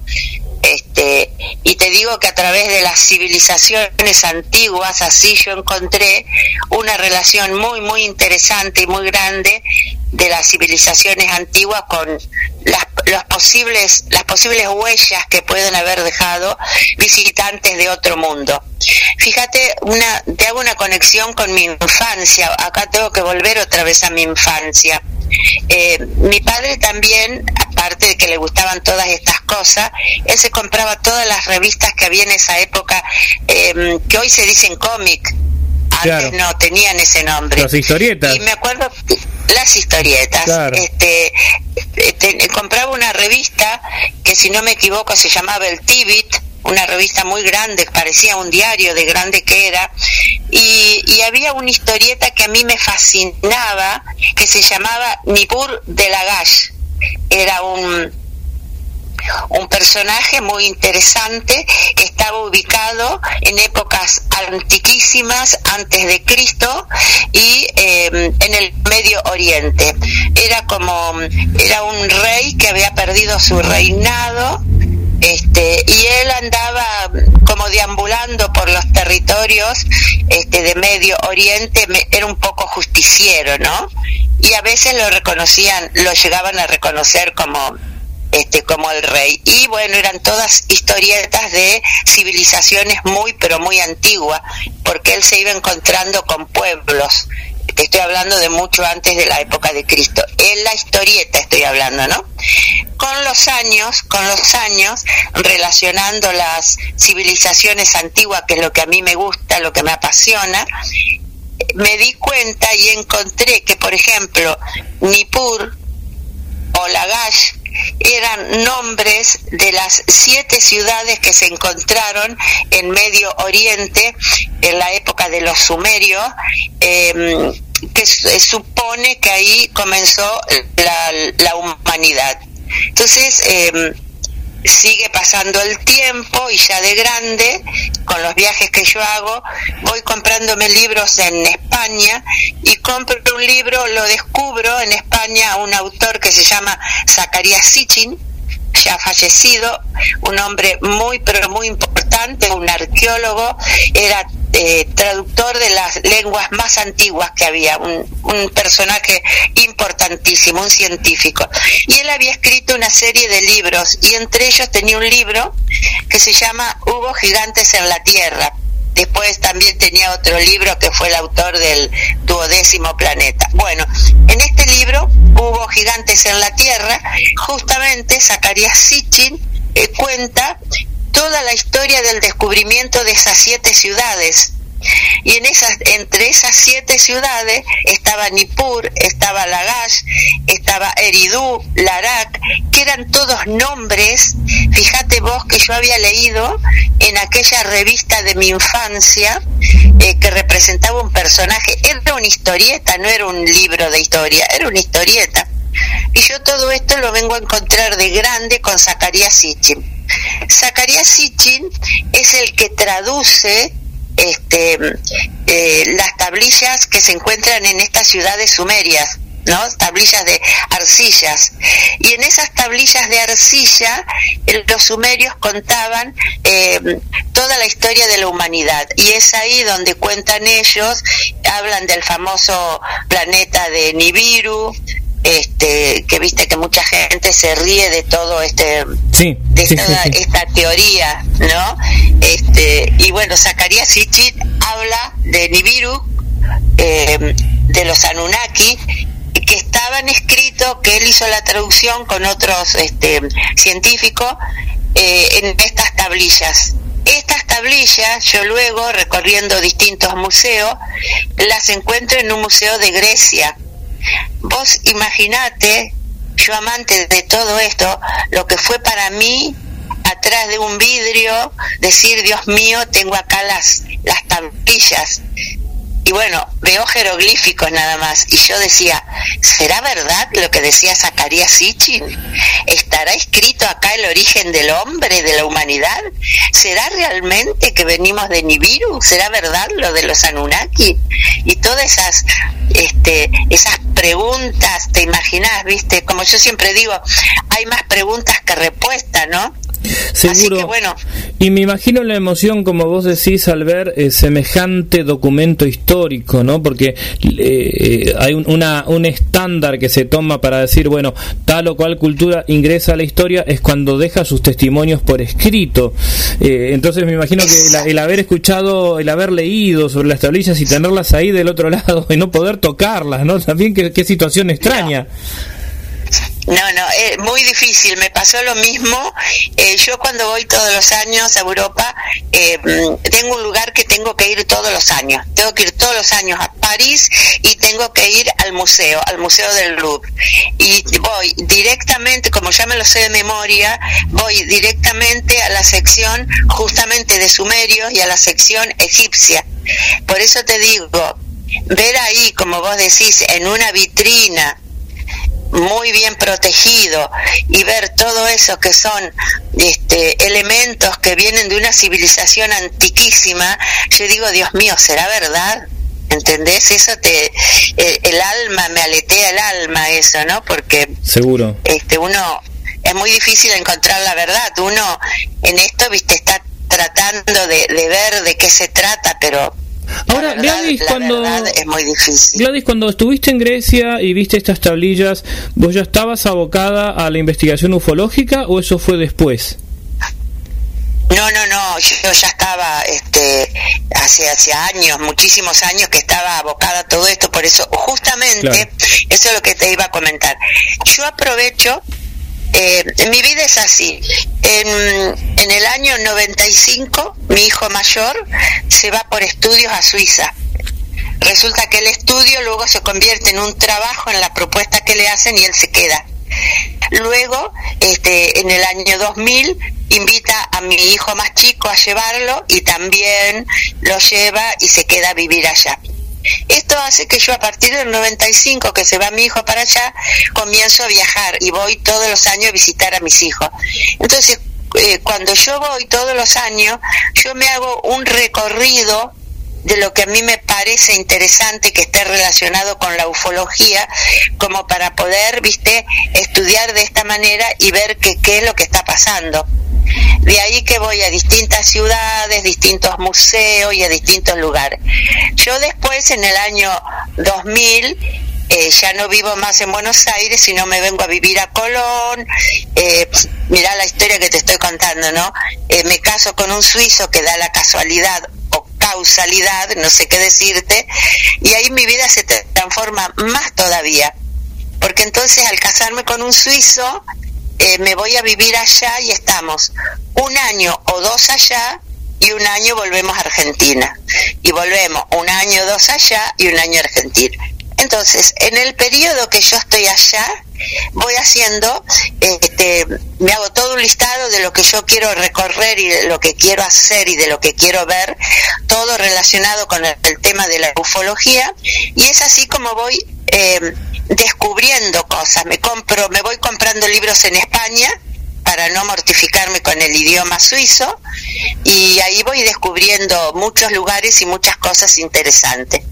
Este, y te digo que a través de las civilizaciones antiguas, así yo encontré una relación muy, muy interesante y muy grande de las civilizaciones antiguas con las, los posibles, las posibles huellas que pueden haber dejado visitantes de otro mundo. Fíjate, una, te hago una conexión con mi infancia. Acá tengo que volver otra vez a mi infancia. Eh, mi padre también, aparte de que le gustaban todas estas cosas, él se compraba todas las revistas que había en esa época, em, que hoy se dicen cómic. Antes no tenían ese nombre. Las historietas. Y me acuerdo las historietas. Este, este, compraba una revista que si no me equivoco se llamaba el Tibit una revista muy grande, parecía un diario de grande que era, y, y, había una historieta que a mí me fascinaba, que se llamaba Nipur de Lagash. Era un, un personaje muy interesante que estaba ubicado en épocas antiquísimas antes de Cristo y eh, en el Medio Oriente. Era como era un rey que había perdido su reinado este, y él andaba como deambulando por los territorios este, de Medio Oriente, era un poco justiciero, ¿no? Y a veces lo reconocían, lo llegaban a reconocer como este, como el rey. Y bueno, eran todas historietas de civilizaciones muy, pero muy antiguas, porque él se iba encontrando con pueblos estoy hablando de mucho antes de la época de Cristo. En la historieta estoy hablando, ¿no? Con los años, con los años, relacionando las civilizaciones antiguas, que es lo que a mí me gusta, lo que me apasiona, me di cuenta y encontré que, por ejemplo, Nippur o Lagash eran nombres de las siete ciudades que se encontraron en Medio Oriente en la época de los sumerios, em, que supone que ahí comenzó la, la humanidad. Entonces, eh, sigue pasando el tiempo y ya de grande, con los viajes que yo hago, voy comprándome libros en España y compro un libro, lo descubro en España, un autor que se llama Zacarías Sitchin, ya fallecido, un hombre muy, pero muy importante, un arqueólogo, era eh, traductor de las lenguas más antiguas que había, un, personaje importantísimo, un científico. Y él había escrito una serie de libros y entre ellos tenía un libro que se llama Hubo gigantes en la Tierra. Después también tenía otro libro que fue el autor del duodécimo planeta. Bueno, en este libro, Hubo gigantes en la Tierra, justamente Zacarías Sitchin eh, cuenta toda la historia del descubrimiento de esas siete ciudades Y en esas, entre esas siete ciudades estaba Nippur, estaba Lagash, estaba Eridú, Larak, que eran todos nombres, fíjate vos que yo había leído en aquella revista de mi infancia eh, que representaba un personaje, era una historieta, no era un libro de historia, era una historieta. Y yo todo esto lo vengo a encontrar de grande con Zacarías Sitchin. Zacarías Sitchin es el que traduce este, eh, las tablillas que se encuentran en estas ciudades sumerias. ¿no? tablillas de arcillas y en esas tablillas de arcilla los sumerios contaban eh, toda la historia de la humanidad y es ahí donde cuentan ellos hablan del famoso planeta de Nibiru este que viste que mucha gente se ríe de todo este de esta, teoría no este y bueno Zacarías Sichit habla de Nibiru eh, de los Anunnaki que estaban escritos que él hizo la traducción con otros este, científicos eh, en estas tablillas. Estas tablillas, yo luego, recorriendo distintos museos, las encuentro en un museo de Grecia, Vos imaginate, yo amante de todo esto, lo que fue para mí atrás de un vidrio decir, Dios mío, tengo acá las, las y bueno, veo jeroglíficos nada más. Y yo decía, ¿será verdad lo que decía Zacarías Sitchin? ¿Estará escrito acá el origen del hombre, de la humanidad? ¿Será realmente que venimos de Nibiru? ¿Será verdad lo de los Anunnaki? Y todas esas, este, esas preguntas, te imaginas, viste, como yo siempre digo, hay más preguntas que respuestas, ¿no? Seguro. bueno. Y me imagino la emoción, como vos decís, al ver eh, semejante documento histórico, ¿no? Porque eh, hay un, una, un estándar que se toma para decir, bueno, tal o cual cultura ingresa a la historia es cuando deja sus testimonios por escrito. Eh, entonces me imagino que el, haber escuchado, el haber leído sobre las tablillas y tenerlas ahí del otro lado y no poder tocarlas, ¿no? También qué, qué situación extraña. No, no, es muy difícil. Me pasó lo mismo. Eh, yo cuando voy todos los años a Europa, eh, tengo un lugar que tengo que ir todos los años. Tengo que ir todos los años a París y tengo que ir al museo, al Museo del Louvre. Y voy directamente, como ya me lo sé de memoria, voy directamente a la sección justamente de sumerios y a la sección egipcia. Por eso te digo, ver ahí, como vos decís, en una vitrina, muy bien protegido y ver todo eso que son este, elementos que vienen de una civilización antiquísima, yo digo, Dios mío, ¿será verdad? ¿Entendés? Eso te el, alma me aletea el alma eso, ¿no? Porque seguro. Este uno es muy difícil encontrar la verdad. Uno en esto, viste, está tratando de, de ver de qué se trata, pero Ahora, Gladys, cuando, es muy difícil. Gladys, cuando estuviste en Grecia y viste estas tablillas, ¿vos ya estabas abocada a la investigación ufológica o eso fue después? No, no, no, yo ya estaba, este, hace, hace años, muchísimos años que estaba abocada a todo esto, por eso, justamente, eso es lo que te iba a comentar. Yo aprovecho eh, mi vida es así. En, el año 95, mi hijo mayor se va por estudios a Suiza. Resulta que el estudio luego se convierte en un trabajo en la propuesta que le hacen y él se queda. Luego, este, en el año 2000, invita a mi hijo más chico a llevarlo y también lo lleva y se queda a vivir allá. Esto hace que yo a partir del 95 que se va mi hijo para allá, comienzo a viajar y voy todos los años a visitar a mis hijos. Entonces, eh, cuando yo voy todos los años, yo me hago un recorrido de lo que a mí me parece interesante que esté relacionado con la ufología, como para poder, viste, estudiar de esta manera y ver qué es lo que está pasando. De ahí que voy a distintas ciudades, distintos museos y a distintos lugares. Yo después, en el año 2000, eh, ya no vivo más en Buenos Aires, sino me vengo a vivir a Colón. Eh, mirá la historia que te estoy contando, ¿no? Eh, me caso con un suizo que da la casualidad causalidad, no sé qué decirte, y ahí mi vida se transforma más todavía. Porque entonces al casarme con un suizo, eh, me voy a vivir allá y estamos un año o dos allá y un año volvemos a Argentina. Y volvemos un año, dos allá y un año a Argentina. Entonces, en el periodo que yo estoy allá, voy haciendo, este, me hago todo un listado de lo que yo quiero recorrer y de lo que quiero hacer y de lo que quiero ver, todo relacionado con el, tema de la ufología, y es así como voy eh, descubriendo cosas. Me compro, me voy comprando libros en España para no mortificarme con el idioma suizo y ahí voy descubriendo muchos lugares y muchas cosas interesantes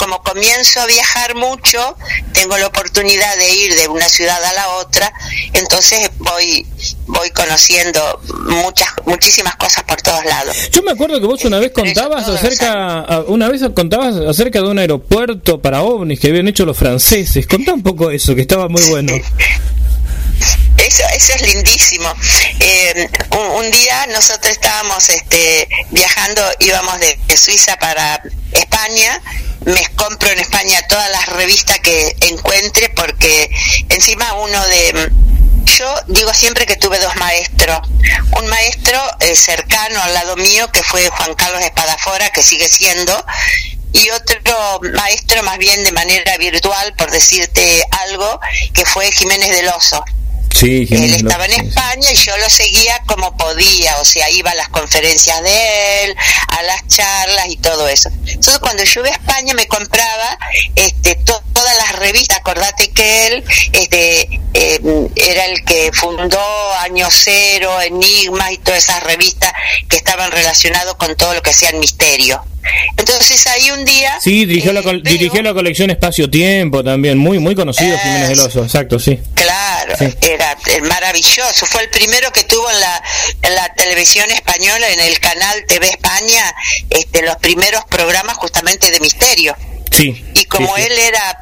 como comienzo a viajar mucho, tengo la oportunidad de ir de una ciudad a la otra, entonces voy voy conociendo muchas muchísimas cosas por todos lados. Yo me acuerdo que vos una vez contabas acerca una vez contabas acerca de un aeropuerto para ovnis que habían hecho los franceses. Contá un poco eso, que estaba muy bueno. Eso, es lindísimo. Eh, un, día nosotros estábamos este, viajando, íbamos de, Suiza para España, me compro en España todas las revistas que encuentre porque encima uno de... Yo digo siempre que tuve dos maestros. Un maestro eh, cercano al lado mío, que fue Juan Carlos Espadafora, que sigue siendo, y otro maestro más bien de manera virtual, por decirte algo, que fue Jiménez del Oso él estaba en España y yo lo seguía como podía, o sea, iba a las conferencias de él, a las charlas y todo eso. Entonces cuando yo iba a España me compraba este, todas las revistas, acordate que él este, em, era el que fundó Año Cero, Enigma y todas esas revistas que estaban relacionadas con todo lo que sea el misterio. Entonces ahí un día... Sí, dirigió, la, eh, dirigió la colección Espacio-Tiempo también, muy muy conocido Jiménez del Oso, exacto, sí. Claro, era maravilloso, fue el primero que tuvo en la, en la televisión española, en el canal TV España, este, los primeros programas justamente de misterio. Sí. Y como él era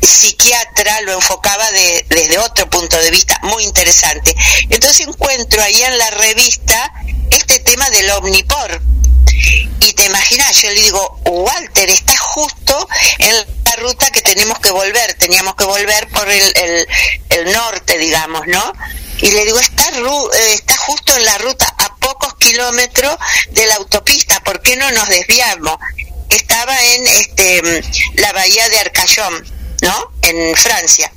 psiquiatra lo enfocaba de, desde otro punto de vista muy interesante. Entonces encuentro ahí en la revista este tema del omnipor, y te imaginas, yo le digo, Walter, está justo en la ruta que tenemos que volver, teníamos que volver por el, el, norte, digamos, ¿no? Y le digo, está, eh, está justo en la ruta a pocos kilómetros de la autopista, ¿por qué no nos desviamos? Estaba en este, la bahía de Arcayón, ¿no? En Francia.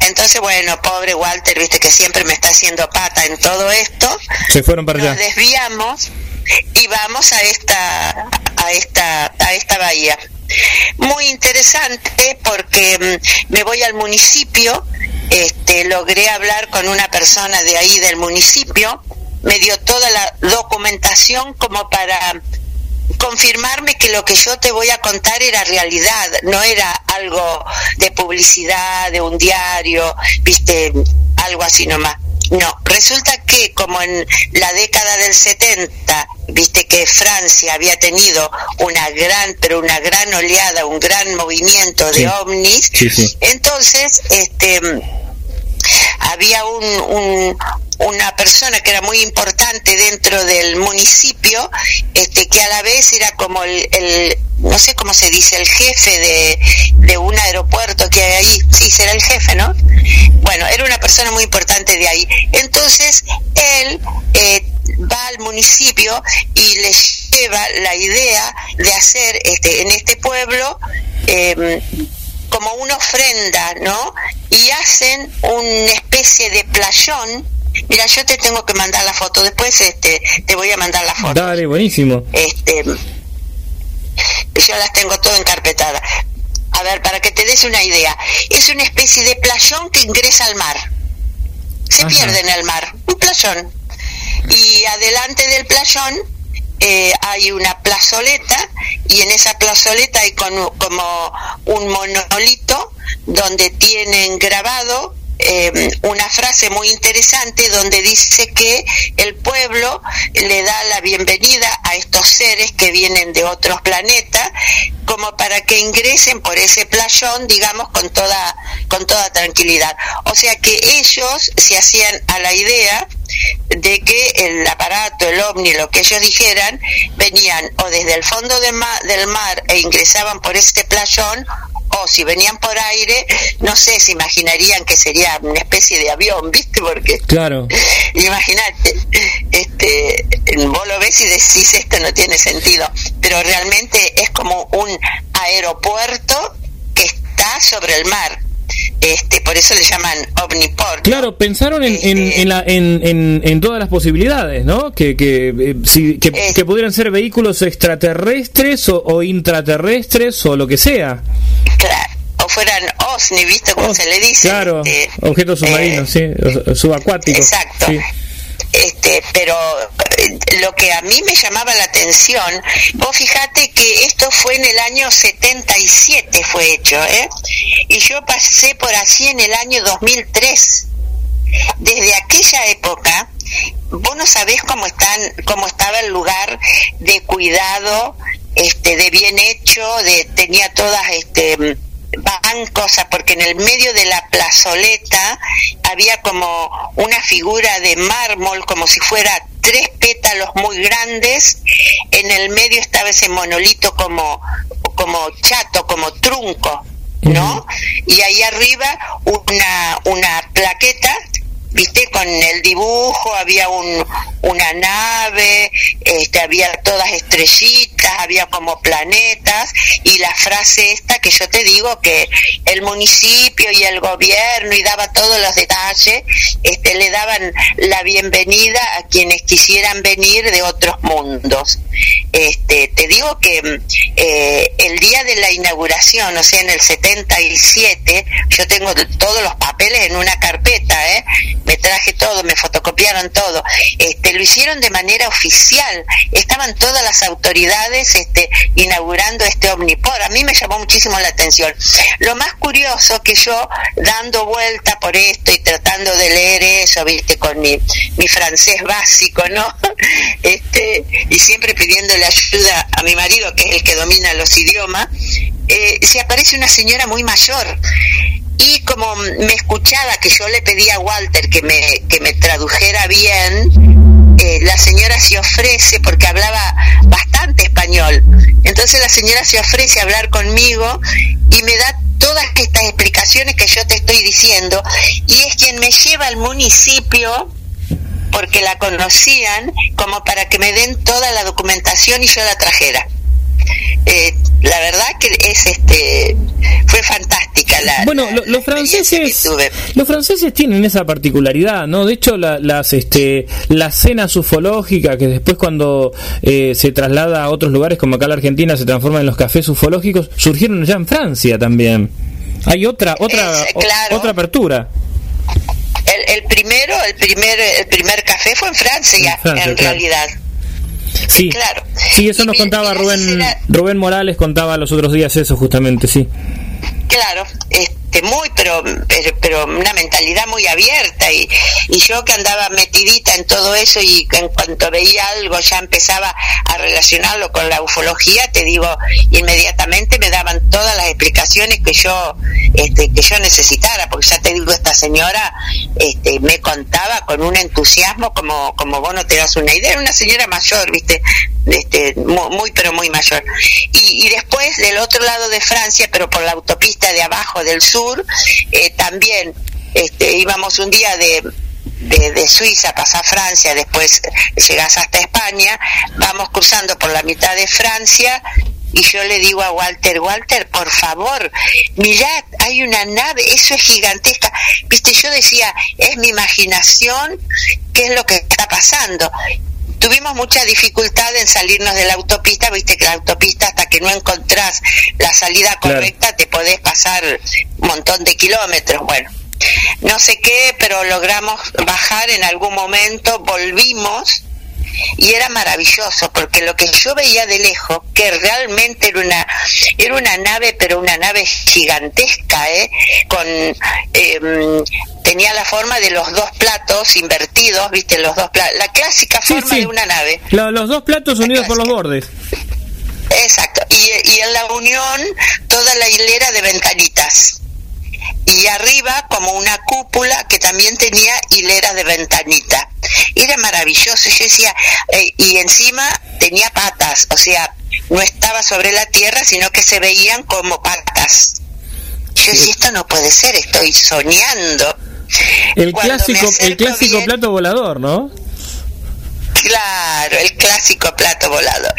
Entonces, bueno, pobre Walter, viste que siempre me está haciendo pata en todo esto. Se fueron para allá. Nos desviamos y vamos a esta a esta a esta bahía muy interesante porque mm, me voy al municipio este logré hablar con una persona de ahí del municipio me dio toda la documentación como para confirmarme que lo que yo te voy a contar era realidad, no era algo de publicidad, de un diario, viste, algo así nomás. No, resulta que como en la década del 70, viste que Francia había tenido una gran, pero una gran oleada, un gran movimiento de ovnis, entonces, este, había un, una persona que era muy importante dentro del municipio, este, que a la vez era como el, no sé cómo se dice, el jefe de, de, un aeropuerto que hay ahí, sí, será el jefe, ¿no? Bueno, era una persona muy importante de ahí. Entonces, él eh, va al municipio y le lleva la idea de hacer este, en este pueblo em, como una ofrenda, ¿no? Y hacen una especie de playón Mira, yo te tengo que mandar la foto. Después este, te voy a mandar la foto. Dale, buenísimo. Este, yo las tengo todo encarpetada. A ver, para que te des una idea. Es una especie de playón que ingresa al mar. Se pierde en el mar. Un playón. Y adelante del playón eh, hay una plazoleta y en esa plazoleta hay como un monolito donde tienen grabado eh, una frase muy interesante donde dice que el pueblo le da la bienvenida a estos seres que vienen de otros planetas como para que ingresen por ese playón, digamos, con toda, con toda tranquilidad. O sea que ellos se hacían a la idea de que el aparato, el ovni, lo que ellos dijeran, venían o desde el fondo del mar e ingresaban por este playón o si venían por aire, no sé, se imaginarían que sería una especie de avión, ¿viste? Porque Claro. imagínate, este, vos lo ves y decís esto no tiene sentido, pero realmente es como un aeropuerto que está sobre el mar. Este, por eso le llaman omniport. Claro, pensaron en, en, en, la- en, en- en todas las posibilidades, ¿no? Que, que, eh, si- que, Eh. que pudieran ser vehículos extraterrestres o, o intraterrestres o lo que sea. Fueran OSNI, ¿viste cómo Oh, se le dice? Claro, Este, objetos submarinos, eh, sí, o- subacuáticos. Exacto. sí. Este, pero eh, lo que a mí me llamaba la atención, vos fijate que esto fue en el año 77 fue hecho, ¿eh? Y yo pasé por así en el año 2003. Desde aquella época, vos no sabés cómo están, cómo estaba el lugar de cuidado, este, de bien hecho, de tenía todas, este, bancos, porque en el medio de la plazoleta había como una figura de mármol, como si fuera tres pétalos muy grandes, en el medio estaba ese monolito como, como chato, como trunco, ¿no? Y ahí arriba una, una plaqueta viste con el dibujo había un una nave este había todas estrellitas había como planetas y la frase esta que yo te digo que el municipio y el gobierno y daba todos los detalles este le daban la bienvenida a quienes quisieran venir de otros mundos este te digo que eh, el día de la inauguración o sea en el 77 yo tengo todos los papeles en una carpeta ¿eh? Me traje todo, me fotocopiaron todo, este, lo hicieron de manera oficial, estaban todas las autoridades este, inaugurando este Omnipor, a mí me llamó muchísimo la atención. Lo más curioso que yo dando vuelta por esto y tratando de leer eso, viste, con mi, mi francés básico, ¿no? Este, y siempre pidiéndole ayuda a mi marido, que es el que domina los idiomas, eh, se aparece una señora muy mayor y como me escuchaba que yo le pedía a Walter que me, que me tradujera bien, eh, la señora se ofrece, porque hablaba bastante español, entonces la señora se ofrece a hablar conmigo y me da todas estas explicaciones que yo te estoy diciendo, y es quien me lleva al municipio porque la conocían como para que me den toda la documentación y yo la trajera. Eh, la verdad que es este fue fantástica la Bueno, lo- los franceses, los franceses tienen esa particularidad, ¿no? De hecho, la, las, este, la cena ufológica que después cuando eh, se traslada a otros lugares como acá la Argentina se transforma en los cafés ufológicos, surgieron ya en Francia también. Hay otra, otra, Es, claro. o- otra apertura. el, el primero el primer el primer café fue en Francia, En Francia, en claro. realidad Sí, Claro. sí, eso Y nos contaba Rubén, será- Rubén Morales contaba los otros días eso justamente, sí. Claro, este, muy, pero, pero, pero una mentalidad muy abierta y, y yo que andaba metidita en todo eso y en cuanto veía algo ya empezaba a relacionarlo con la ufología, te digo, inmediatamente me daban todas las explicaciones que yo, este, que yo necesitara, porque ya te digo, esta señora, este, me contaba con un entusiasmo como, como vos no te das una idea, era una señora mayor, viste, este, muy, muy, pero muy mayor. Y, y después del otro lado de Francia, pero por la autopista de abajo del sur, eh, también este, íbamos un día de, de, de Suiza, pasar Francia, después llegás hasta España, vamos cruzando por la mitad de Francia y yo le digo a Walter, Walter, por favor, mirad, hay una nave, eso es gigantesca. Viste, yo decía, es mi imaginación, ¿qué es lo que está pasando? Tuvimos mucha dificultad en salirnos de la autopista, viste que la autopista hasta que no encontrás la salida Claro. correcta te podés pasar un montón de kilómetros. Bueno, no sé qué, pero logramos bajar en algún momento, volvimos y era maravilloso porque lo que yo veía de lejos que realmente era una era una nave pero una nave gigantesca ¿eh? con em, tenía la forma de los dos platos invertidos viste los dos platos la clásica forma sí. de una nave Lo- los dos platos unidos por los bordes. Exacto. Y, y en la unión toda la hilera de ventanitas. Y arriba como una cúpula que también tenía hileras de ventanita. Era maravilloso. Yo decía, eh, y encima tenía patas, o sea, no estaba sobre la tierra, sino que se veían como patas. yo decía, esto no puede ser, estoy soñando. El clásico, el clásico plato volador, ¿no? Claro, el clásico plato volador.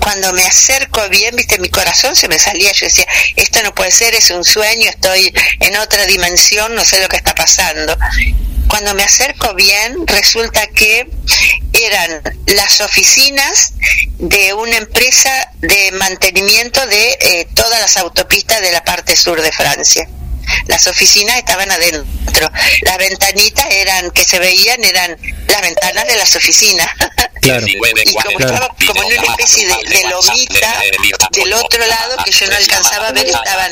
Cuando me acerco bien, viste, mi corazón se me salía, yo decía, esto no puede ser, es un sueño, estoy en otra dimensión, no sé lo que está pasando. Cuando me acerco bien, resulta que eran las oficinas de una empresa de mantenimiento de eh, todas las autopistas de la parte sur de Francia las oficinas estaban adentro. Las ventanitas eran que se veían eran las ventanas de las oficinas. Claro. y como estaba como en una especie de, lomita del otro lado que yo no alcanzaba a ver, estaban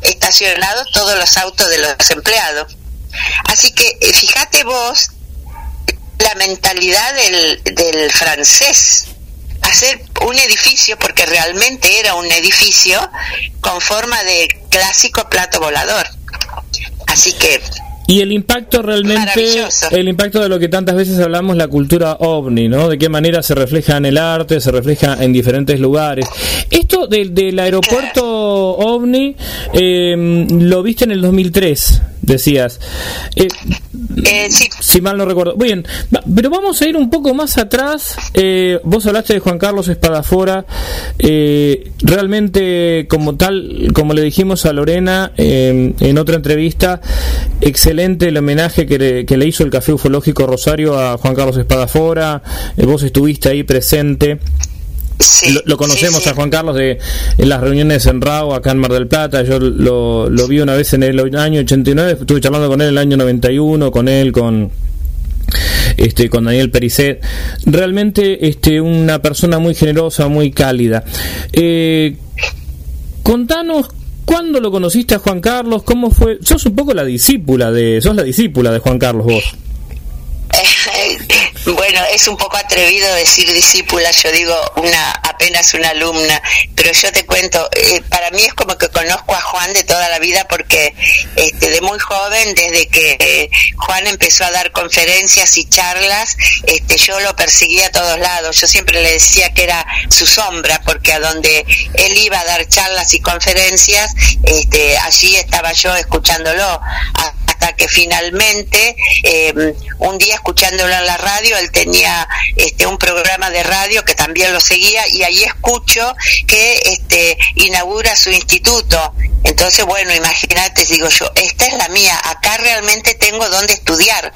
estacionados todos los autos de los empleados. Así que eh, fíjate vos la mentalidad del, del francés hacer un edificio, porque realmente era un edificio con forma de clásico plato volador. Así que y el impacto realmente, el impacto de lo que tantas veces hablamos, la cultura ovni, ¿no? De qué manera se refleja en el arte, se refleja en diferentes lugares. Esto del, del aeropuerto ovni, eh, lo viste en el 2003, decías. Eh, eh, sí. Si mal no recuerdo. Bien, pero vamos a ir un poco más atrás. Eh, vos hablaste de Juan Carlos Espadafora. Eh, realmente, como tal, como le dijimos a Lorena en otra entrevista, excelente el homenaje que le, que le, hizo el Café Ufológico Rosario a Juan Carlos Espadafora. vos estuviste ahí presente lo, conocemos a Juan Carlos de en las reuniones en RAO acá en Mar del Plata. Yo lo, lo vi una vez en el año 89, estuve charlando con él en el año 91, con él, con este, con Daniel Pericet. Realmente este, una persona muy generosa, muy cálida. Eh, contanos ¿Cuándo lo conociste a Juan Carlos? ¿Cómo fue? Sos un poco la discípula de, sos la discípula de Juan Carlos vos. Bueno, es un poco atrevido decir discípula, yo digo una apenas una alumna, pero yo te cuento, eh, para mí es como que conozco a Juan de toda la vida porque este, de muy joven, desde que eh, Juan empezó a dar conferencias y charlas, este, yo lo perseguía a todos lados, yo siempre le decía que era su sombra, porque a donde él iba a dar charlas y conferencias, este, allí estaba yo escuchándolo hasta que finalmente eh, un día escuchándolo en la radio, él tenía este, un programa de radio que también lo seguía y ahí escucho que este, inaugura su instituto. Entonces, bueno, imagínate, digo yo, esta es la mía, acá realmente tengo donde estudiar,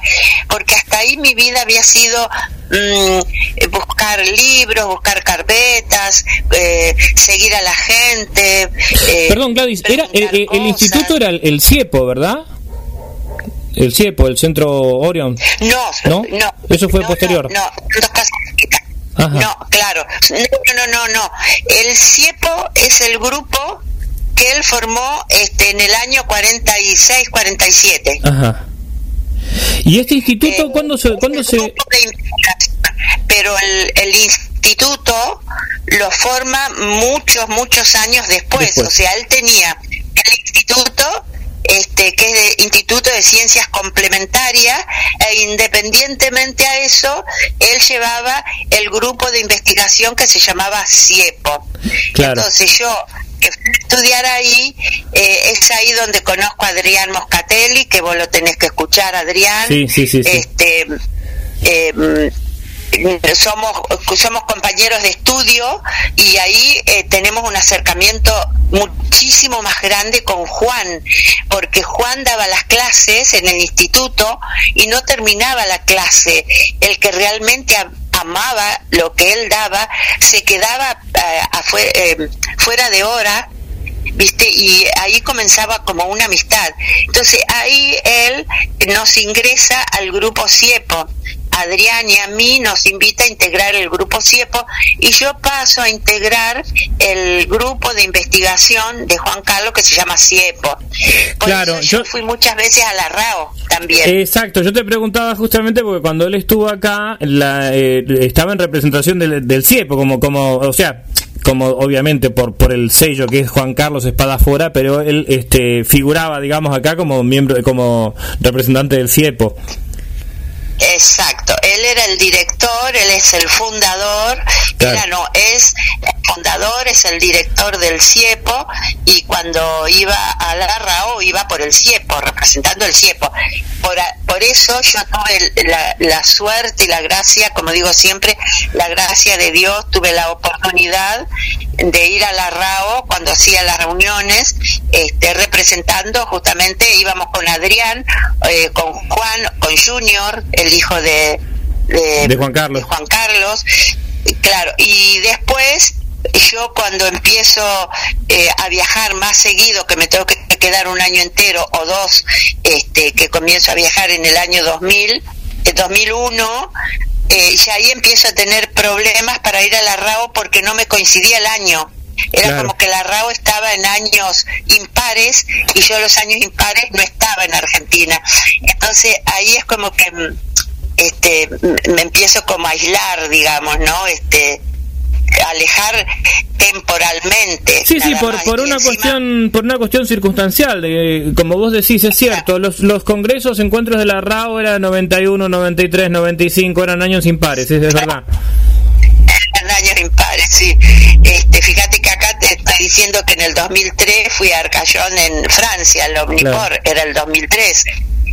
porque hasta ahí mi vida había sido mm, buscar libros, buscar carpetas, eh, seguir a la gente. Eh, Perdón, Gladys, era, el instituto era el CIEPO, ¿verdad? El CIEPO, el Centro Orion. No, no, no eso fue posterior. No, no, no, claro. No, no, no, no. El CIEPO es el grupo que él formó este en el año 46, 47. Ajá. ¿Y este instituto eh, cuándo se cuándo se pero el, el instituto lo forma muchos muchos años después. después. o sea, él tenía el instituto este, que es de Instituto de Ciencias Complementarias, e independientemente a eso, él llevaba el grupo de investigación que se llamaba CIEPO. Entonces yo que fui a estudiar ahí, eh, es ahí donde conozco a Adrián Moscatelli, que vos lo tenés que escuchar, Adrián. Sí, sí, sí. Este, eh, somos, somos compañeros de estudio y ahí eh, tenemos un acercamiento muchísimo más grande con Juan, porque Juan daba las clases en el instituto y no terminaba la clase. El que realmente amaba lo que él daba se quedaba eh, eh, fuera de hora ¿viste? Y ahí comenzaba como una amistad. Entonces ahí él nos ingresa al grupo CIEPO. Adrián y a mí nos invita a integrar el grupo CIEPO y yo paso a integrar el grupo de investigación de Juan Carlos que se llama CIEPO. claro, yo, fui muchas veces a la RAO también. Exacto, yo te preguntaba justamente porque cuando él estuvo acá la, eh, estaba en representación del, del CIEPO, como, como, o sea, como obviamente por por el sello que es Juan Carlos Espadafora, pero él este figuraba digamos acá como miembro como representante del CIEPO. Exacto, él era el director, él es el fundador, Claro. era, no, es el fundador, es el director del CIEPO y cuando iba a la RAO iba por el CIEPO, representando el CIEPO. Por, por eso yo tuve la, la suerte y la gracia, como digo siempre, la gracia de Dios, tuve la oportunidad de ir a la RAO cuando hacía las reuniones, este, representando justamente, íbamos con Adrián, eh, con Juan, con Junior, el hijo de, De Juan Carlos. de Juan Carlos, claro, y después yo cuando empiezo eh, a viajar más seguido, que me tengo que quedar un año entero o dos, este, que comienzo a viajar en el año 2000, eh, 2001, eh, ya ahí empiezo a tener problemas para ir a la RAO porque no me coincidía el año. Era Claro. como que la RAO estaba en años impares y yo los años impares no estaba en Argentina. Entonces ahí es como que mm, este me empiezo como a aislar, digamos, ¿no? Este alejar temporalmente. Sí, sí, por, por una encima- cuestión por una cuestión circunstancial, de, como vos decís, es cierto, los, los congresos, encuentros de la RAO eran 91, 93, 95, eran años impares, es, es verdad. en años impares, sí. Este, fíjate que acá te estoy diciendo que en el 2003 fui a Arcayón en Francia, el Omnipor, Claro. era el 2003.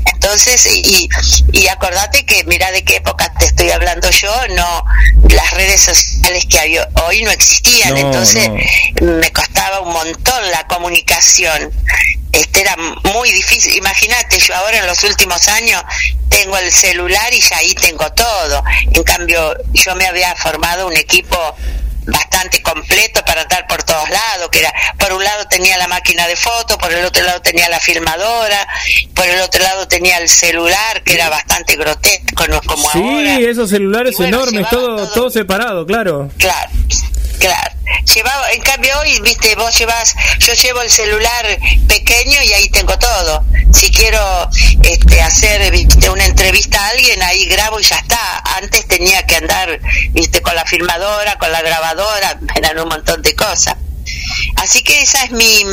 Entonces, y, y acordate que mira de qué época te estoy hablando yo, no, las redes sociales que había hoy no existían, No, entonces no. me costaba un montón la comunicación. Este era muy difícil. Imagínate, yo ahora en los últimos años tengo el celular y ya ahí tengo todo. En cambio, yo me había formado un equipo bastante completo para andar por todos lados, que era, por un lado tenía la máquina de foto, por el otro lado tenía la filmadora, por el otro lado tenía el celular, que era bastante grotesco, no es como ahora. Sí, esos celulares bueno, enormes, todo, todo- todo separado, claro. Claro, claro. Llevaba, en cambio hoy, viste, vos llevas, yo llevo el celular pequeño y ahí tengo todo. Si quiero este, hacer viste, una entrevista a alguien, ahí grabo y ya está. Antes tenía que andar, viste, con la filmadora, con la grabadora, eran un montón de cosas. Así que esa es mi,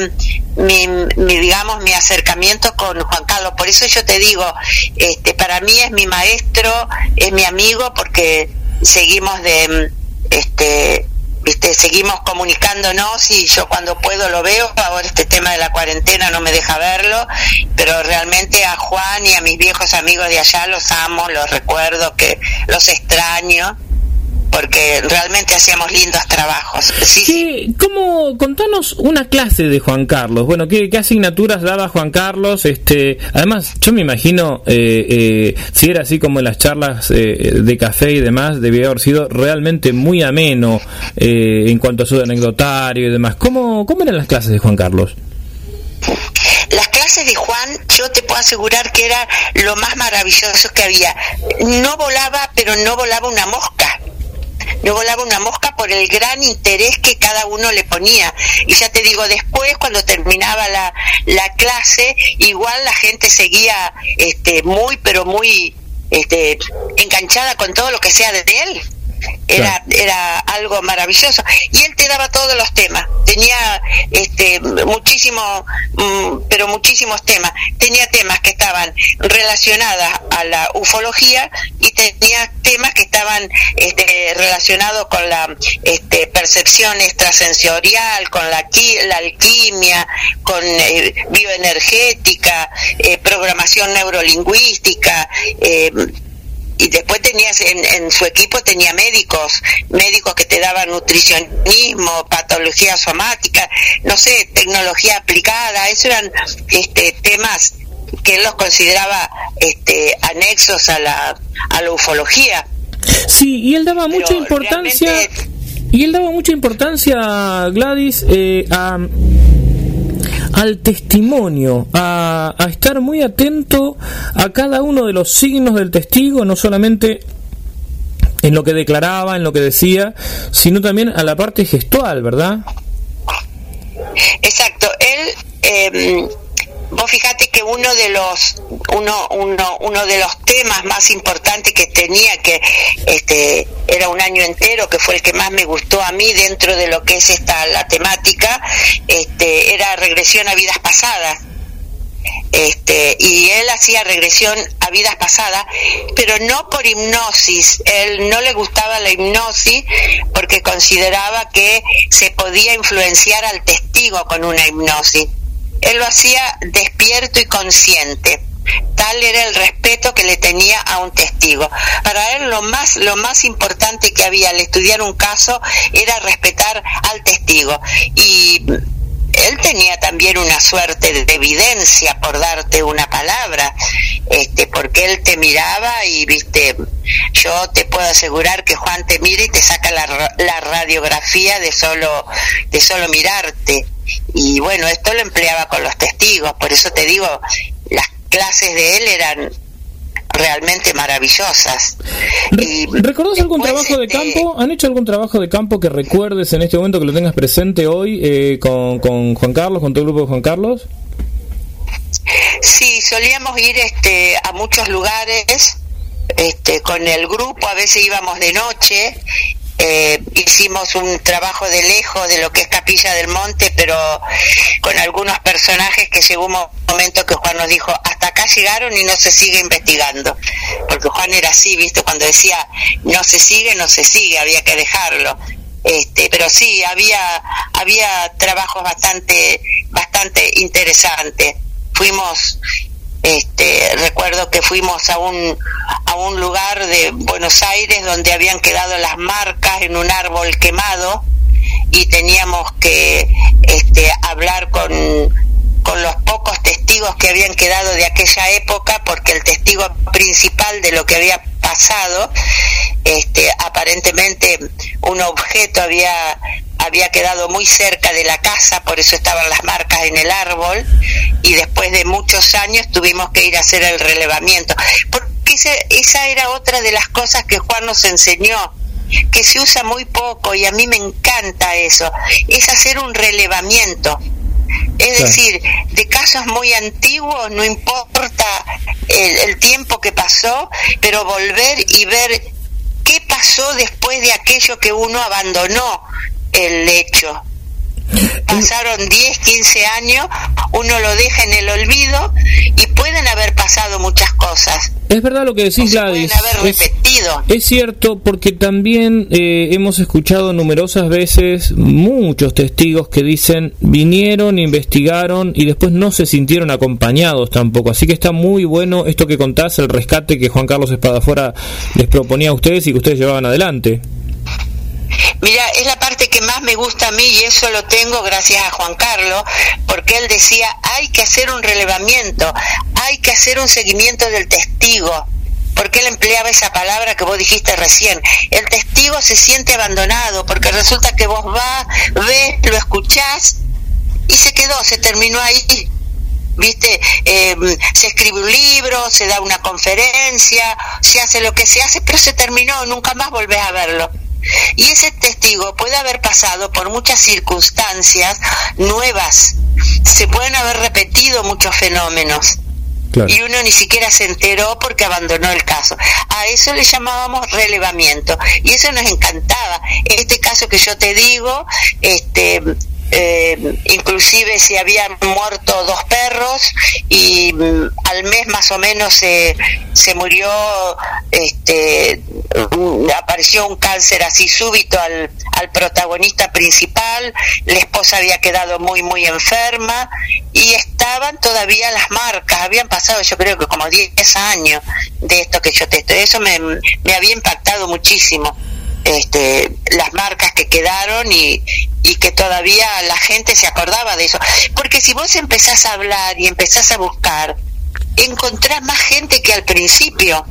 mi, mi, digamos, mi acercamiento con Juan Carlos. Por eso yo te digo, este, para mí es mi maestro, es mi amigo, porque seguimos de, este, viste, seguimos comunicándonos y yo cuando puedo lo veo. Ahora este tema de la cuarentena no me deja verlo, pero realmente a Juan y a mis viejos amigos de allá los amo, los recuerdo, que los extraño porque realmente hacíamos lindos trabajos. Sí, sí. ¿Qué, ¿Cómo, contanos una clase de Juan Carlos? Bueno, ¿qué, qué asignaturas daba Juan Carlos? Este, además, yo me imagino, eh, eh, si era así como en las charlas eh, de café y demás, debía haber sido realmente muy ameno eh, en cuanto a su anecdotario y demás. ¿Cómo, ¿Cómo eran las clases de Juan Carlos? Las clases de Juan, yo te puedo asegurar que era lo más maravilloso que había. No volaba, pero no volaba una mosca. No volaba una mosca por el gran interés que cada uno le ponía. Y ya te digo, después, cuando terminaba la, la clase, igual la gente seguía este, muy, pero muy este, enganchada con todo lo que sea de él. Era, era algo maravilloso. Y él te daba todos los temas. Tenía este, muchísimo, mm, pero muchísimos temas. Tenía temas que estaban relacionados a la ufología y tenía temas que estaban este, relacionados con la este, percepción extrasensorial, con la alquimia, con eh, bioenergética, eh, programación neurolingüística. eh, y después tenías en, en su equipo tenía médicos, médicos que te daban nutricionismo, patología somática, no sé, tecnología aplicada, eso eran este temas que él los consideraba este anexos a la a la ufología. Sí, y él daba mucha importancia. realmente- Y él daba mucha importancia, Gladys, eh, a, al testimonio, a, a estar muy atento a cada uno de los signos del testigo, no solamente en lo que declaraba, en lo que decía, sino también a la parte gestual, ¿verdad? Exacto, él eh, vos fíjate que uno de los uno, uno, uno de los temas más importantes que tenía que este era un año entero que fue el que más me gustó a mí dentro de lo que es esta la temática este era regresión a vidas pasadas este, y él hacía regresión a vidas pasadas, pero no por hipnosis. Él no le gustaba la hipnosis porque consideraba que se podía influenciar al testigo con una hipnosis. Él lo hacía despierto y consciente. Tal era el respeto que le tenía a un testigo. Para él lo más, lo más importante que había al estudiar un caso era respetar al testigo. Y él tenía también una suerte de evidencia por darte una palabra, este, porque él te miraba y viste, yo te puedo asegurar que Juan te mira y te saca la, la radiografía de solo, de solo mirarte. Y bueno, esto lo empleaba con los testigos, por eso te digo, las clases de él eran realmente maravillosas. ¿Recordás algún trabajo de este, campo? ¿Han hecho algún trabajo de campo que recuerdes en este momento que lo tengas presente hoy eh, con, con Juan Carlos, con tu grupo de Juan Carlos? Sí, solíamos ir este, a muchos lugares este, con el grupo, a veces íbamos de noche eh, hicimos un trabajo de lejos de lo que es Capilla del Monte, pero con algunos personajes que llegó un momento que Juan nos dijo, hasta acá llegaron y no se sigue investigando. Porque Juan era así, ¿viste? Cuando decía, no se sigue, no se sigue, había que dejarlo. Este, pero sí, había, había trabajos bastante, bastante interesantes. Fuimos este, recuerdo que fuimos a un, a un lugar de Buenos Aires donde habían quedado las marcas en un árbol quemado y teníamos que este, hablar con, con los pocos testigos que habían quedado de aquella época porque el testigo principal de lo que había pasado este, aparentemente un objeto había había quedado muy cerca de la casa, por eso estaban las marcas en el árbol, y después de muchos años tuvimos que ir a hacer el relevamiento. Porque esa, era otra de las cosas que Juan nos enseñó, que se usa muy poco y a mí me encanta eso, es hacer un relevamiento. Es decir, de casos muy antiguos, no importa el, el tiempo que pasó, pero volver y ver qué pasó después de aquello que uno abandonó, el hecho. Pasaron 10, 15 años, uno lo deja en el olvido y pueden haber pasado muchas cosas. Es verdad lo que decís, Gladys. es, cierto, porque también eh, hemos escuchado numerosas veces muchos testigos que dicen vinieron, investigaron y después no se sintieron acompañados tampoco. Así que está muy bueno esto que contás, el rescate que Juan Carlos Espadafora les proponía a ustedes y que ustedes llevaban adelante. Mira, es la parte que más me gusta a mí y eso lo tengo gracias a Juan Carlos, porque él decía, hay que hacer un relevamiento, hay que hacer un seguimiento del testigo, porque él empleaba esa palabra que vos dijiste recién. El testigo se siente abandonado, porque resulta que vos vas, ves, lo escuchás y se quedó, se terminó ahí. ¿Viste? Em, se escribe un libro, se da una conferencia, se hace lo que se hace, pero se terminó, nunca más volvés a verlo. Y ese testigo puede haber pasado por muchas circunstancias nuevas. Se pueden haber repetido muchos fenómenos. Y uno ni siquiera se enteró porque abandonó el caso. A eso le llamábamos relevamiento. Y eso nos encantaba. Este caso que yo te digo, este, eh, inclusive si habían muerto dos perros y mm, al mes más o menos se, se murió, este, apareció un cáncer así súbito al, al protagonista principal, la esposa había quedado muy muy enferma y estaban todavía las marcas, habían pasado yo creo que como 10 años de esto que yo te estoy, eso me, me había impactado muchísimo este, las marcas que quedaron y, y que todavía la gente se acordaba de eso. Porque si vos empezás a hablar y empezás a buscar, encontrás más gente que al principio.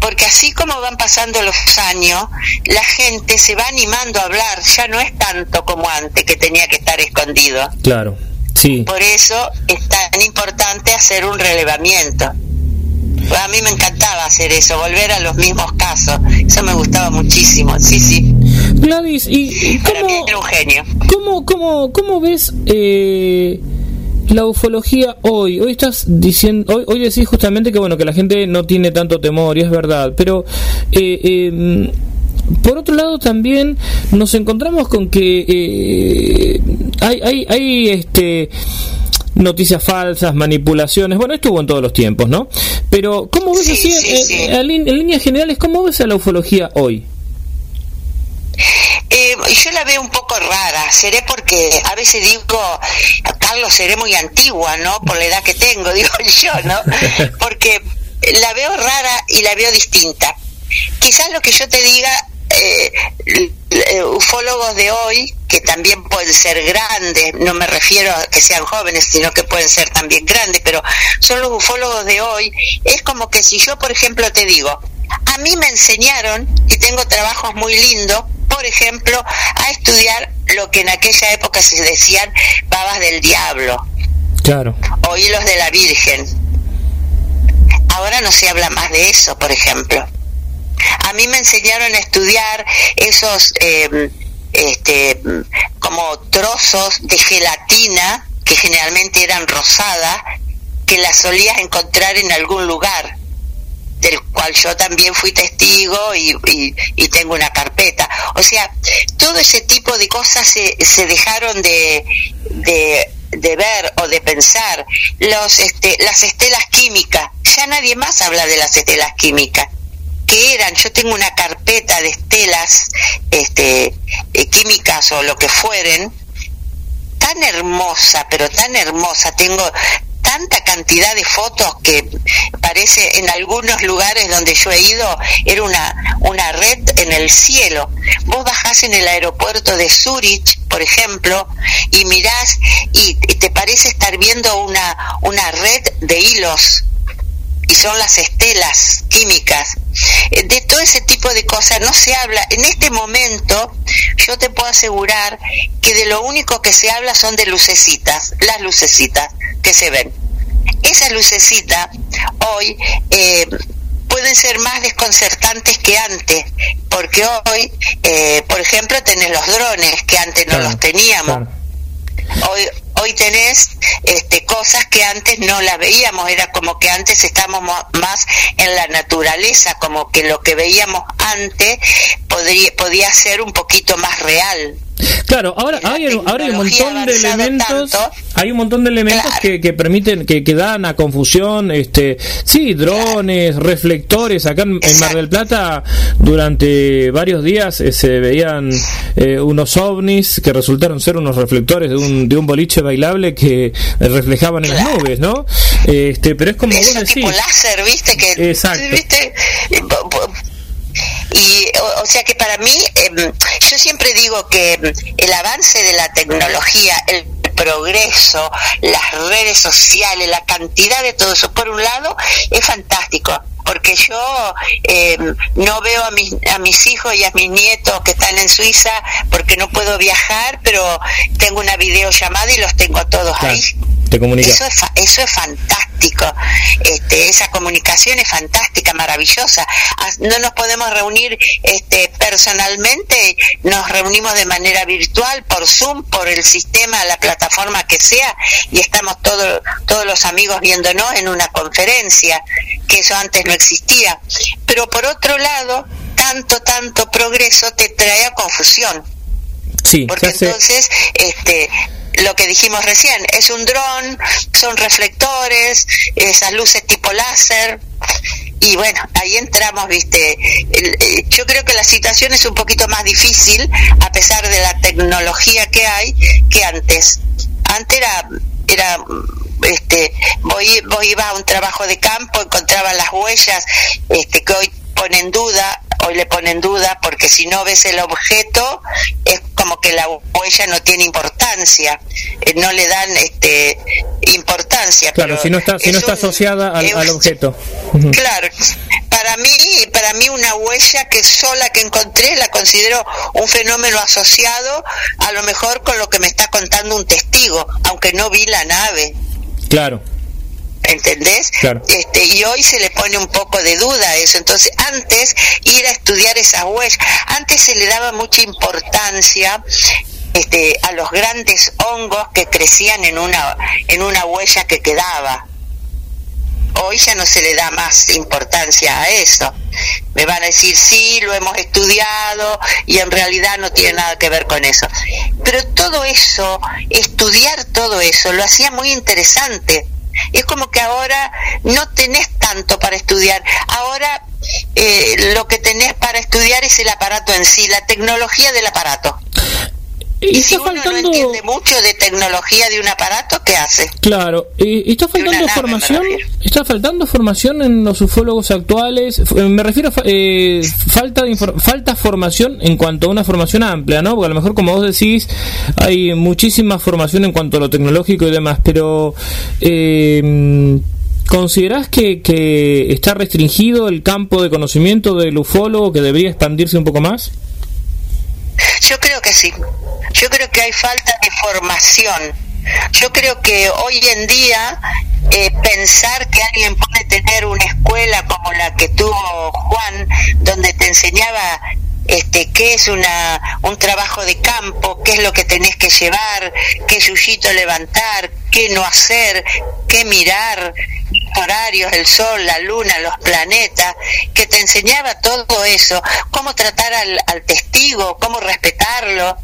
Porque así como van pasando los años, la gente se va animando a hablar, ya no es tanto como antes que tenía que estar escondido. Claro, sí. Por eso es tan importante hacer un relevamiento. A mí me encantaba hacer eso, volver a los mismos casos. Eso me gustaba muchísimo, sí, sí. Gladys, ¿y cómo, Para mí era un genio. ¿Cómo, cómo, cómo ves eh, la ufología hoy? Hoy estás diciendo, hoy, hoy decís justamente que bueno que la gente no tiene tanto temor y es verdad, pero eh, eh, por otro lado también nos encontramos con que eh, hay, hay, hay este noticias falsas, manipulaciones, bueno, estuvo en todos los tiempos, ¿no? Pero, ¿cómo ves así, eh, en, en líneas generales, cómo ves a la ufología hoy? Eh, yo la veo un poco rara, seré porque a veces digo, Carlos, seré muy antigua, ¿no? Por la edad que tengo, digo yo, ¿no? Porque la veo rara y la veo distinta. Quizás lo que yo te diga, eh, ufólogos de hoy, que también pueden ser grandes, no me refiero a que sean jóvenes, sino que pueden ser también grandes, pero son los ufólogos de hoy, es como que si yo, por ejemplo, te digo, a mí me enseñaron, y tengo trabajos muy lindos, por ejemplo, a estudiar lo que en aquella época se decían babas del diablo. Claro. O hilos de la Virgen. Ahora no se habla más de eso, por ejemplo. A mí me enseñaron a estudiar esos eh, este, como trozos de gelatina que generalmente eran rosadas, que las solías encontrar en algún lugar del cual yo también fui testigo y, y, tengo una carpeta. O sea, todo ese tipo de cosas se, se dejaron de, de, de, ver o de pensar. Los, este, las estelas químicas, ya nadie más habla de las estelas químicas eran, yo tengo una carpeta de estelas este, eh, químicas o lo que fueren, tan hermosa, pero tan hermosa, tengo tanta cantidad de fotos que parece en algunos lugares donde yo he ido era una, una red en el cielo. Vos bajás en el aeropuerto de Zurich, por ejemplo, y mirás y, te parece estar viendo una, una red de hilos y son las estelas químicas. De todo ese tipo de cosas no se habla. En este momento yo te puedo asegurar que de lo único que se habla son de lucecitas, las lucecitas que se ven. Esas lucecitas hoy eh, pueden ser más desconcertantes que antes, porque hoy, eh, por ejemplo, tenés los drones que antes no los teníamos. Hoy, hoy tenés este, cosas que antes no las veíamos, era como que antes estábamos más en la naturaleza, como que lo que veíamos antes podría, podía ser un poquito más real. Claro, ahora, hay, ahora hay un montón de elementos, hay un montón de elementos que, que, permiten, que, que, dan a confusión, este, sí, drones, reflectores. Acá en, Mar del Plata durante varios días eh, se veían eh, unos ovnis que resultaron ser unos reflectores de un, de un boliche bailable que reflejaban en las nubes, ¿no? Este, pero es como vos decís. Tipo láser, viste que, Exacto. ¿viste? Y, o, sea que para mí, em, yo siempre digo que em, el avance de la tecnología, el progreso, las redes sociales, la cantidad de todo eso, por un lado, es fantástico porque yo eh, no veo a mis, a mis hijos y a mis nietos que están en Suiza porque no puedo viajar, pero tengo una videollamada y los tengo todos ahí. Eso es, eso es fantástico. Este, esa comunicación es fantástica, maravillosa. Ah, no nos podemos reunir este, personalmente, nos reunimos de manera virtual, por Zoom, por el sistema, la plataforma que sea, y estamos todos todos los amigos viéndonos en una conferencia, que eso antes no existía. Pero por otro lado, tanto, tanto progreso te trae a confusión. Sí, porque entonces, este, lo que dijimos recién, es un dron, son reflectores, esas luces tipo láser, y bueno, ahí entramos, viste, eh, yo creo que la situación es un poquito más difícil, a pesar de la tecnología que hay, que antes. Antes era, era este, voy, vos ibas a un trabajo de campo, encontrabas las huellas este, que hoy ponen duda, hoy le ponen duda porque si no ves el objeto es como que la huella no tiene importancia, eh, no le dan este importancia. Claro, si no está si no está asociada al, objeto. Claro, para mí para mí una huella que sola que encontré la considero un fenómeno asociado a lo mejor con lo que me está contando un testigo, aunque no vi la nave. Claro. ¿Entendés? Este, y hoy se le pone un poco de duda a eso. Entonces, antes ir a estudiar esa huella, antes se le daba mucha importancia este, a los grandes hongos que crecían en una, en una huella que quedaba. hoy ya no se le da más importancia a eso. Me van a decir, sí, lo hemos estudiado y en realidad no tiene nada que ver con eso. Pero todo eso, estudiar todo eso, lo hacía muy interesante. Es como que ahora no tenés tanto para estudiar. Ahora eh, lo que tenés para estudiar es el aparato en sí, la tecnología del aparato. Y, si uno no entiende mucho de tecnología de un aparato, ¿qué hace? Claro, y, está faltando formación, está faltando formación en los ufólogos actuales. Me refiero a eh, falta de falta formación en cuanto a una formación amplia, ¿no? Porque a lo mejor como vos decís hay muchísima formación en cuanto a lo tecnológico y demás, pero eh, ¿Considerás que, que está restringido el campo de conocimiento del ufólogo que debería expandirse un poco más? Yo creo que sí. Yo creo que hay falta de formación. Yo creo que hoy en día eh, pensar que alguien puede tener una escuela como la que tuvo Juan, donde te enseñaba este, qué es una, un trabajo de campo, qué es lo que tenés que llevar, qué yuyito levantar, qué no hacer, qué mirar, horarios, el sol, la luna, los planetas, que te enseñaba todo eso, cómo tratar al, al testigo, cómo respetarlo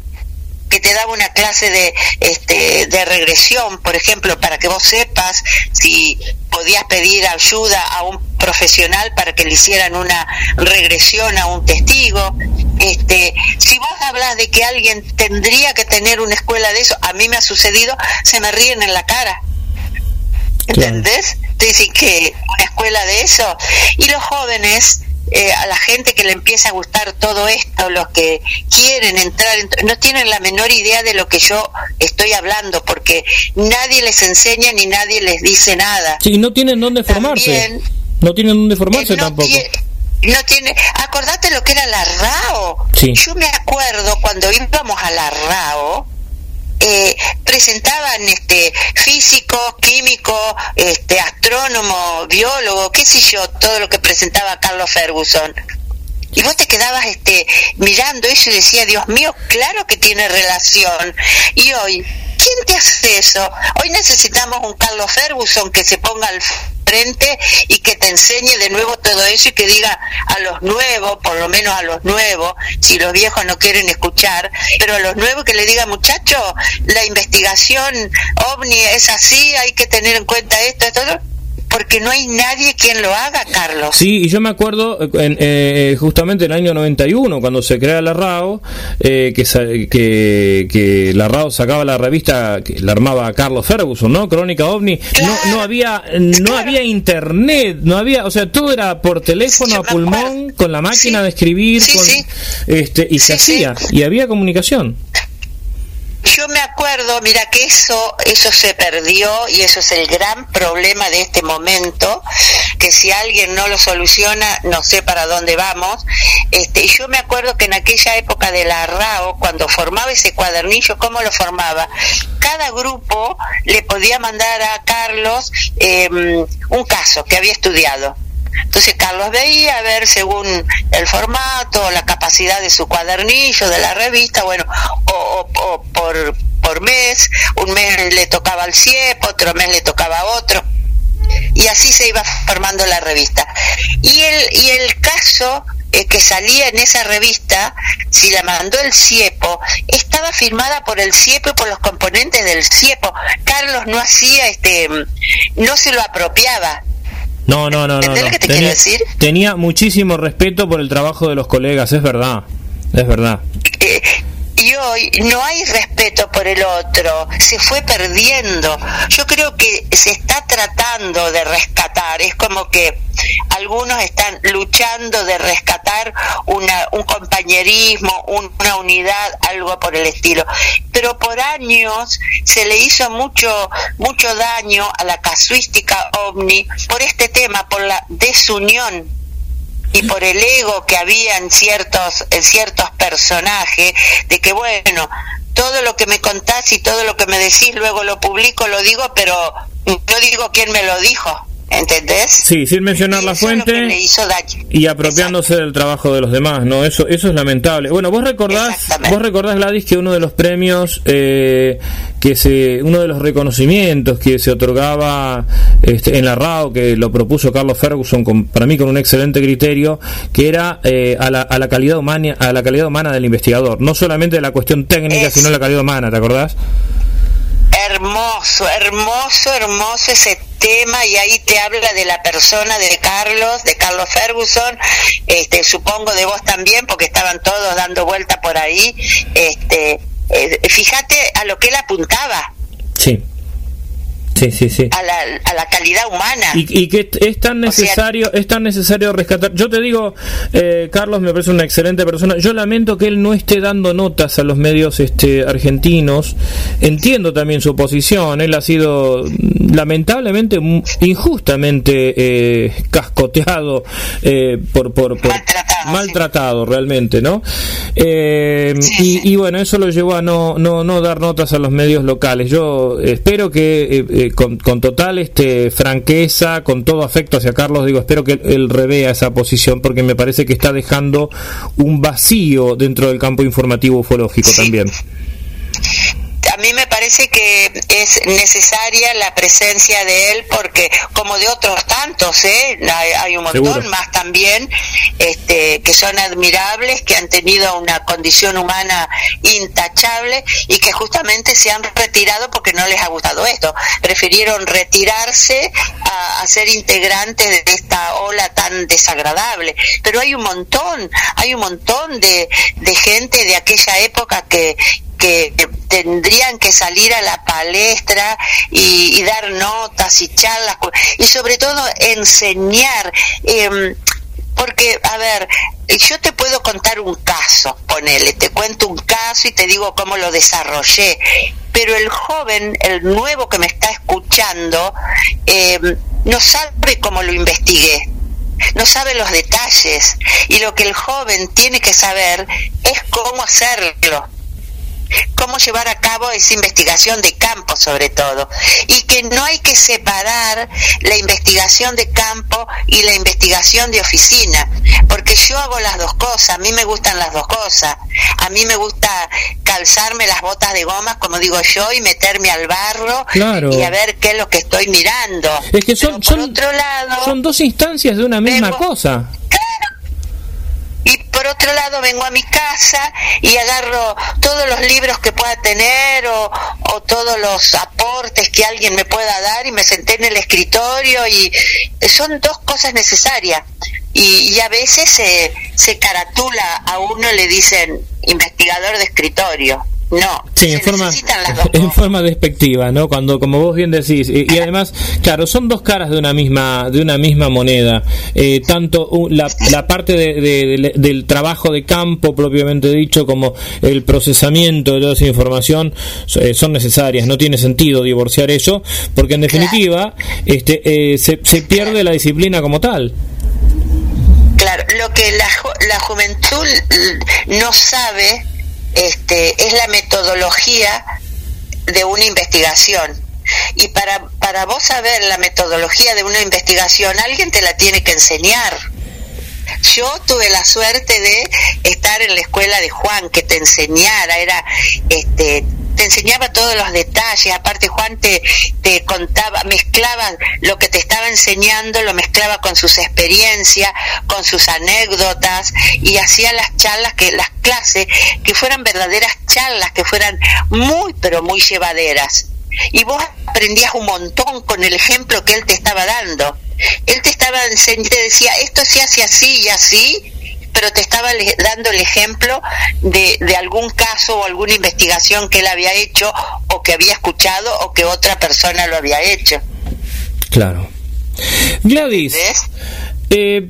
que te daba una clase de, este, de regresión, por ejemplo, para que vos sepas si podías pedir ayuda a un profesional para que le hicieran una regresión a un testigo. Este, si vos hablas de que alguien tendría que tener una escuela de eso, a mí me ha sucedido, se me ríen en la cara. ¿Entendés? Te dicen que una escuela de eso. Y los jóvenes eh, a la gente que le empieza a gustar todo esto, los que quieren entrar, no tienen la menor idea de lo que yo estoy hablando, porque nadie les enseña ni nadie les dice nada. Sí, no tienen dónde formarse. no tienen dónde formarse tampoco. no tiene, acordate lo que era la RAO. Yo me acuerdo cuando íbamos a la RAO, eh, presentaban este físico, químico, este astrónomo, biólogo, qué sé yo, todo lo que presentaba Carlos Ferguson. Y vos te quedabas este mirando eso y decía, Dios mío, claro que tiene relación. Y hoy, ¿quién te hace eso? Hoy necesitamos un Carlos Ferguson que se ponga al y que te enseñe de nuevo todo eso y que diga a los nuevos, por lo menos a los nuevos, si los viejos no quieren escuchar, pero a los nuevos que le diga, muchacho, la investigación ovni es así, hay que tener en cuenta esto, esto, esto porque no hay nadie quien lo haga, Carlos. Sí, y yo me acuerdo en, eh, justamente en el año 91, cuando se crea la RAO, eh, que, que, que, la RAO sacaba la revista que la armaba Carlos Ferguson, ¿no? Crónica OVNI. no, no había no había internet, no había, o sea, todo era por teléfono a pulmón, con la máquina de escribir, este y se hacía, y había comunicación yo me acuerdo, mira que eso, eso se perdió y eso es el gran problema de este momento, que si alguien no lo soluciona, no sé para dónde vamos. Este, yo me acuerdo que en aquella época de la RAO, cuando formaba ese cuadernillo, ¿cómo lo formaba? Cada grupo le podía mandar a Carlos em, un caso que había estudiado entonces Carlos veía a ver según el formato, la capacidad de su cuadernillo, de la revista, bueno, o, por, por mes, un mes le tocaba al CIEP, otro mes le tocaba a otro, y así se iba formando la revista. Y el, y el caso que salía en esa revista, si la mandó el CIEPO, estaba firmada por el CIEPO y por los componentes del CIEPO. Carlos no hacía este, no se lo apropiaba, no, no, no, no. tenía, tenía, muchísimo respeto por el trabajo de los colegas, es verdad, es verdad. Eh, y hoy no hay respeto por el otro, se fue perdiendo. Yo creo que se está tratando de rescatar, es como que algunos están luchando de rescatar una, un compañerismo, una unidad, algo por el estilo. Pero por años se le hizo mucho, mucho daño a la casuística ovni por este tema, por la desunión y por el ego que había en ciertos, en ciertos personajes, de que bueno, todo lo que me contás y todo lo que me decís luego lo publico, lo digo, pero no digo quién me lo dijo. ¿Entendés? Sí, sin mencionar la fuente y apropiándose del trabajo de los demás, ¿no? Eso eso es lamentable. Bueno, vos recordás, vos recordás Gladys que uno de los premios eh, que se uno de los reconocimientos que se otorgaba este, en la RAO que lo propuso Carlos Ferguson con, para mí con un excelente criterio, que era eh, a, la, a la calidad humana a la calidad humana del investigador, no solamente la cuestión técnica, sino la calidad humana, ¿te acordás? Hermoso, hermoso, hermoso ese tema y ahí te habla de la persona de Carlos, de Carlos Ferguson, este, supongo de vos también, porque estaban todos dando vuelta por ahí. Este, eh, fíjate a lo que él apuntaba. Sí. Sí, sí, sí. A, la, a la calidad humana. Y, que es tan necesario, es tan necesario rescatar. Yo te digo, eh, Carlos me parece una excelente persona. Yo lamento que él no esté dando notas a los medios este, argentinos. Entiendo también su posición. Él ha sido lamentablemente injustamente eh, cascoteado eh, por, por, maltratado, realmente, ¿no? y, y, bueno, eso lo llevó a no, no, no dar notas a los medios locales. Yo espero que con, total este, franqueza, con todo afecto hacia Carlos, digo, espero que él revea esa posición porque me parece que está dejando un vacío dentro del campo informativo ufológico también a mí me parece que es necesaria la presencia de él porque como de otros tantos ¿eh? hay, un montón más también este, que son admirables que han tenido una condición humana intachable y que justamente se han retirado porque no les ha gustado esto. Prefirieron retirarse a, ser integrantes de esta ola tan desagradable. Pero hay un montón hay un montón de, de gente de aquella época que que tendrían que salir a la palestra y, dar notas y charlas y sobre todo enseñar. Em, porque, a ver, yo te puedo contar un caso, ponele, te cuento un caso y te digo cómo lo desarrollé, pero el joven, el nuevo que me está escuchando, em, no sabe cómo lo investigué, no sabe los detalles y lo que el joven tiene que saber es cómo hacerlo cómo llevar a cabo esa investigación de campo sobre todo. Y que no hay que separar la investigación de campo y la investigación de oficina porque yo hago las dos cosas a mí me gustan las dos cosas. A mí me gusta calzarme las botas de gomas como digo yo y meterme al barro y a ver qué es lo que estoy mirando. Es que son, otro lado, son dos instancias de una misma cosa y por otro lado vengo a mi casa y agarro todos los libros que pueda tener o, todos los aportes que alguien me pueda dar y me senté en el escritorio y son dos cosas necesarias. Y, a veces se, se caratula a uno le dicen investigador de escritorio no, sí, en forma, en forma despectiva, ¿no? Cuando, como vos bien decís, y, además, claro, son dos caras de una misma, de una misma moneda. Eh, tanto la, la parte de, del trabajo de campo propiamente dicho, como el procesamiento de toda esa información eh, son necesarias. No tiene sentido divorciar eso, porque en definitiva, este, eh, se, se pierde la disciplina como tal. Claro, lo que la, la juventud no sabe este, es la metodología de una investigación. Y para, para vos saber la metodología de una investigación, alguien te la tiene que enseñar. Yo tuve la suerte de estar en la escuela de Juan, que te enseñara, era este te enseñaba todos los detalles, aparte Juan te, te contaba, mezclaba lo que te estaba enseñando, lo mezclaba con sus experiencias, con sus anécdotas y hacía las charlas, que las clases, que fueran verdaderas charlas, que fueran muy, pero muy llevaderas. Y vos aprendías un montón con el ejemplo que él te estaba dando. Él te estaba enseñando, te decía, esto se hace así y así, pero te estaba dando el ejemplo de, de algún caso o alguna investigación que él había hecho o que había escuchado o que otra persona lo había hecho. Claro. Gladys, eh,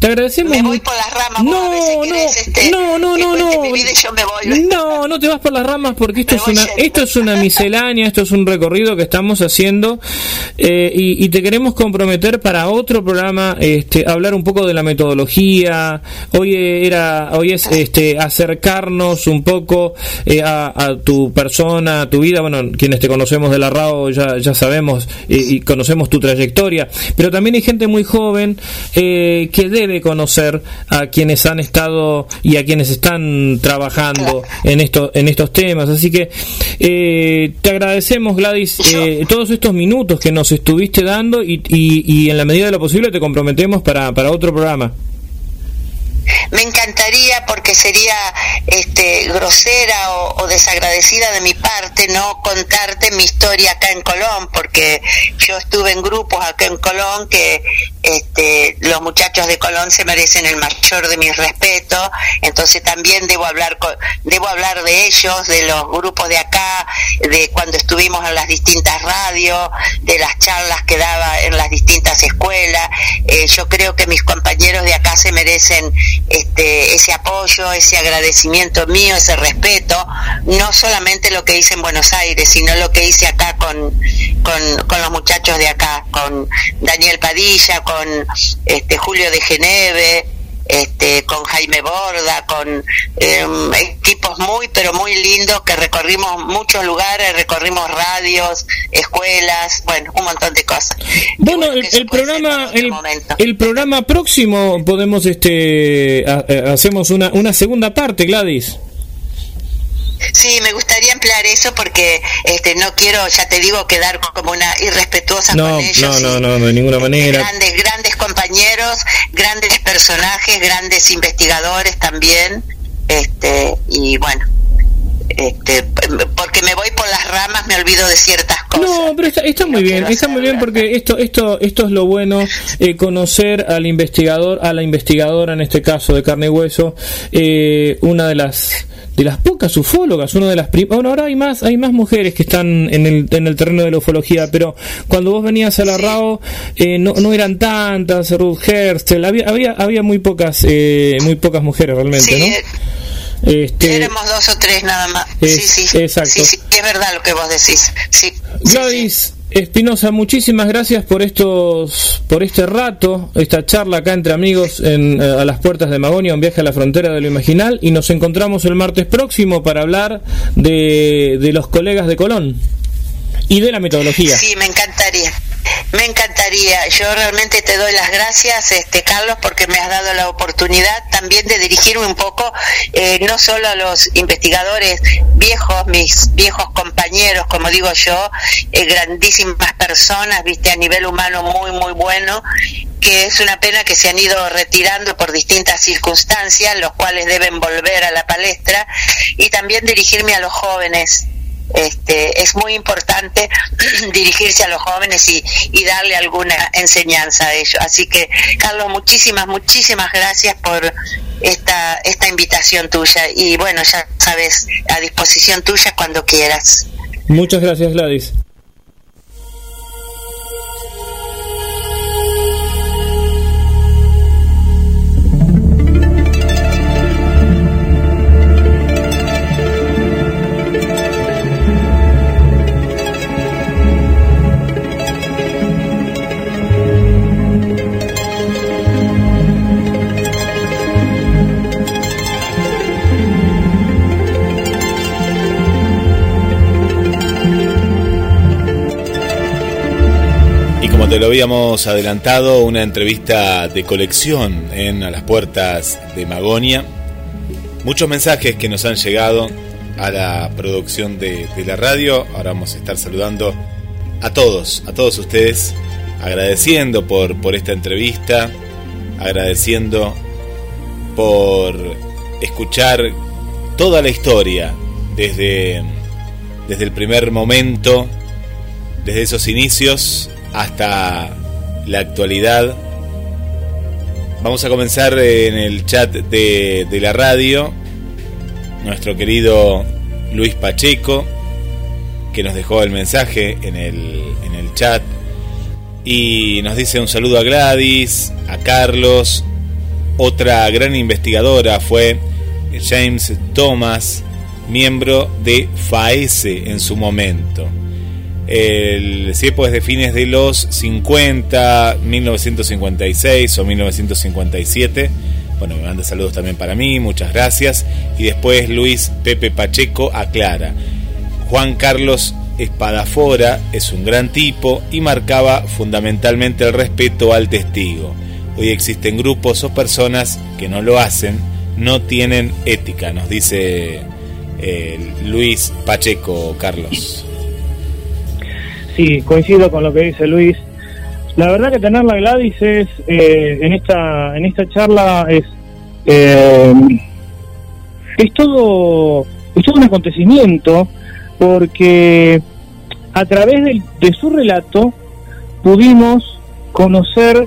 Te agradecemos. Me voy por las ramas. No, no, este, no, no, no, no. yo me voy. No, no te vas por las ramas porque esto Me es una, yendo. esto es una miscelánea, esto es un recorrido que estamos haciendo eh, y, y te queremos comprometer para otro programa, este, hablar un poco de la metodología. Hoy era, hoy es este acercarnos un poco eh, a, a tu persona, a tu vida. Bueno, quienes te conocemos de la RAO ya, ya sabemos eh, y conocemos tu trayectoria, pero también hay gente muy joven eh, que debe conocer a quienes han estado y a quienes están trabajando en esto, en estos temas. Así que eh, te agradecemos, Gladys, eh, todos estos minutos que nos estuviste dando y, y, y en la medida de lo posible te comprometemos para, para otro programa. Me encantaría porque sería este grosera o, desagradecida de mi parte no contarte mi historia acá en Colón porque yo estuve en grupos acá en Colón que este los muchachos de Colón se merecen el mayor de mis respetos. Entonces también debo hablar debo hablar de ellos de los grupos de acá de cuando estuvimos en las distintas radios de las charlas que daba en las distintas escuelas. Eh, yo creo que mis compañeros de acá se merecen este, ese apoyo, ese agradecimiento mío, ese respeto, no solamente lo que hice en Buenos Aires, sino lo que hice acá con, con, los muchachos de acá, con Daniel Padilla, con este, Julio de Geneve, este, con Jaime Borda, con em, equipos muy, pero muy lindos que recorrimos muchos lugares, recorrimos radios, escuelas, bueno, un montón de cosas. Bueno, el, programa, el, programa próximo podemos, este, ha- eh, hacemos una, una segunda parte, Gladys. Sí, me gustaría emplear eso porque este no quiero, ya te digo, quedar como una irrespetuosa No, con ellos. no, no, y- no, de ninguna manera. Grandes, grandes compañeros, grandes personajes, grandes investigadores también, este y bueno, este, porque me voy por las ramas, me olvido de ciertas cosas. No, pero está, está muy No bien, está muy bien porque esto, esto, esto es lo bueno, eh, conocer al investigador, a la investigadora en este caso de carne y hueso, eh, una de las de las pocas ufólogas, una de las prim- bueno ahora hay más, hay más mujeres que están en el, en el terreno de la ufología, pero cuando vos venías a la RAO eh, no, no eran tantas, Ruth Herstel, había, había, había muy pocas, eh, muy pocas mujeres realmente, Sí, ¿no? Este, éramos dos o tres nada más. Es- sí, sí, exacto. sí, sí, es verdad lo que vos decís. Sí. Gladys Espinosa, muchísimas gracias por estos, por este rato, esta charla acá entre amigos en, eh, a las puertas de Magonia, un viaje a la frontera de lo imaginal, y nos encontramos el martes próximo para hablar de, de los colegas de Colón y de la metodología. Sí, me encantaría. Me encantaría. Yo realmente te doy las gracias, este Carlos, porque me has dado la oportunidad también de dirigirme un poco, eh, no solo a los investigadores viejos, mis viejos compañeros, como digo yo, eh, grandísimas personas, viste, a nivel humano muy, muy bueno, que es una pena que se han ido retirando por distintas circunstancias, los cuales deben volver a la palestra, y también dirigirme a los jóvenes este, es muy importante dirigirse a los jóvenes y, y darle alguna enseñanza a ellos. Así que, Carlos, muchísimas, muchísimas gracias por esta, esta invitación tuya. Y bueno, ya sabes, a disposición tuya cuando quieras. Muchas gracias, Gladys. Como te lo habíamos adelantado, una entrevista de colección en A las Puertas de Magonia. Muchos mensajes que nos han llegado a la producción de, de la radio. Ahora vamos a estar saludando a todos, a todos ustedes, agradeciendo por, por esta entrevista, agradeciendo por escuchar toda la historia desde, desde el primer momento, desde esos inicios hasta la actualidad. Vamos a comenzar en el chat de, de la radio. Nuestro querido Luis Pacheco, que nos dejó el mensaje en el, en el chat. Y nos dice un saludo a Gladys, a Carlos, Otra gran investigadora fue James Thomas, miembro de FAESE en su momento. El CIEPO es de fines de los 50, 1956 o 1957. Bueno, me manda saludos también para mí, muchas gracias. Y después Luis Pepe Pacheco aclara. Juan Carlos Espadafora es un gran tipo y marcaba fundamentalmente el respeto al testigo. Hoy existen grupos o personas que no lo hacen, no tienen ética, nos dice eh, Luis Pacheco, Carlos. Sí, coincido con lo que dice Luis. La verdad que tener la Gladys es, eh, en esta en esta charla es eh, es todo es todo un acontecimiento porque a través de, de su relato pudimos conocer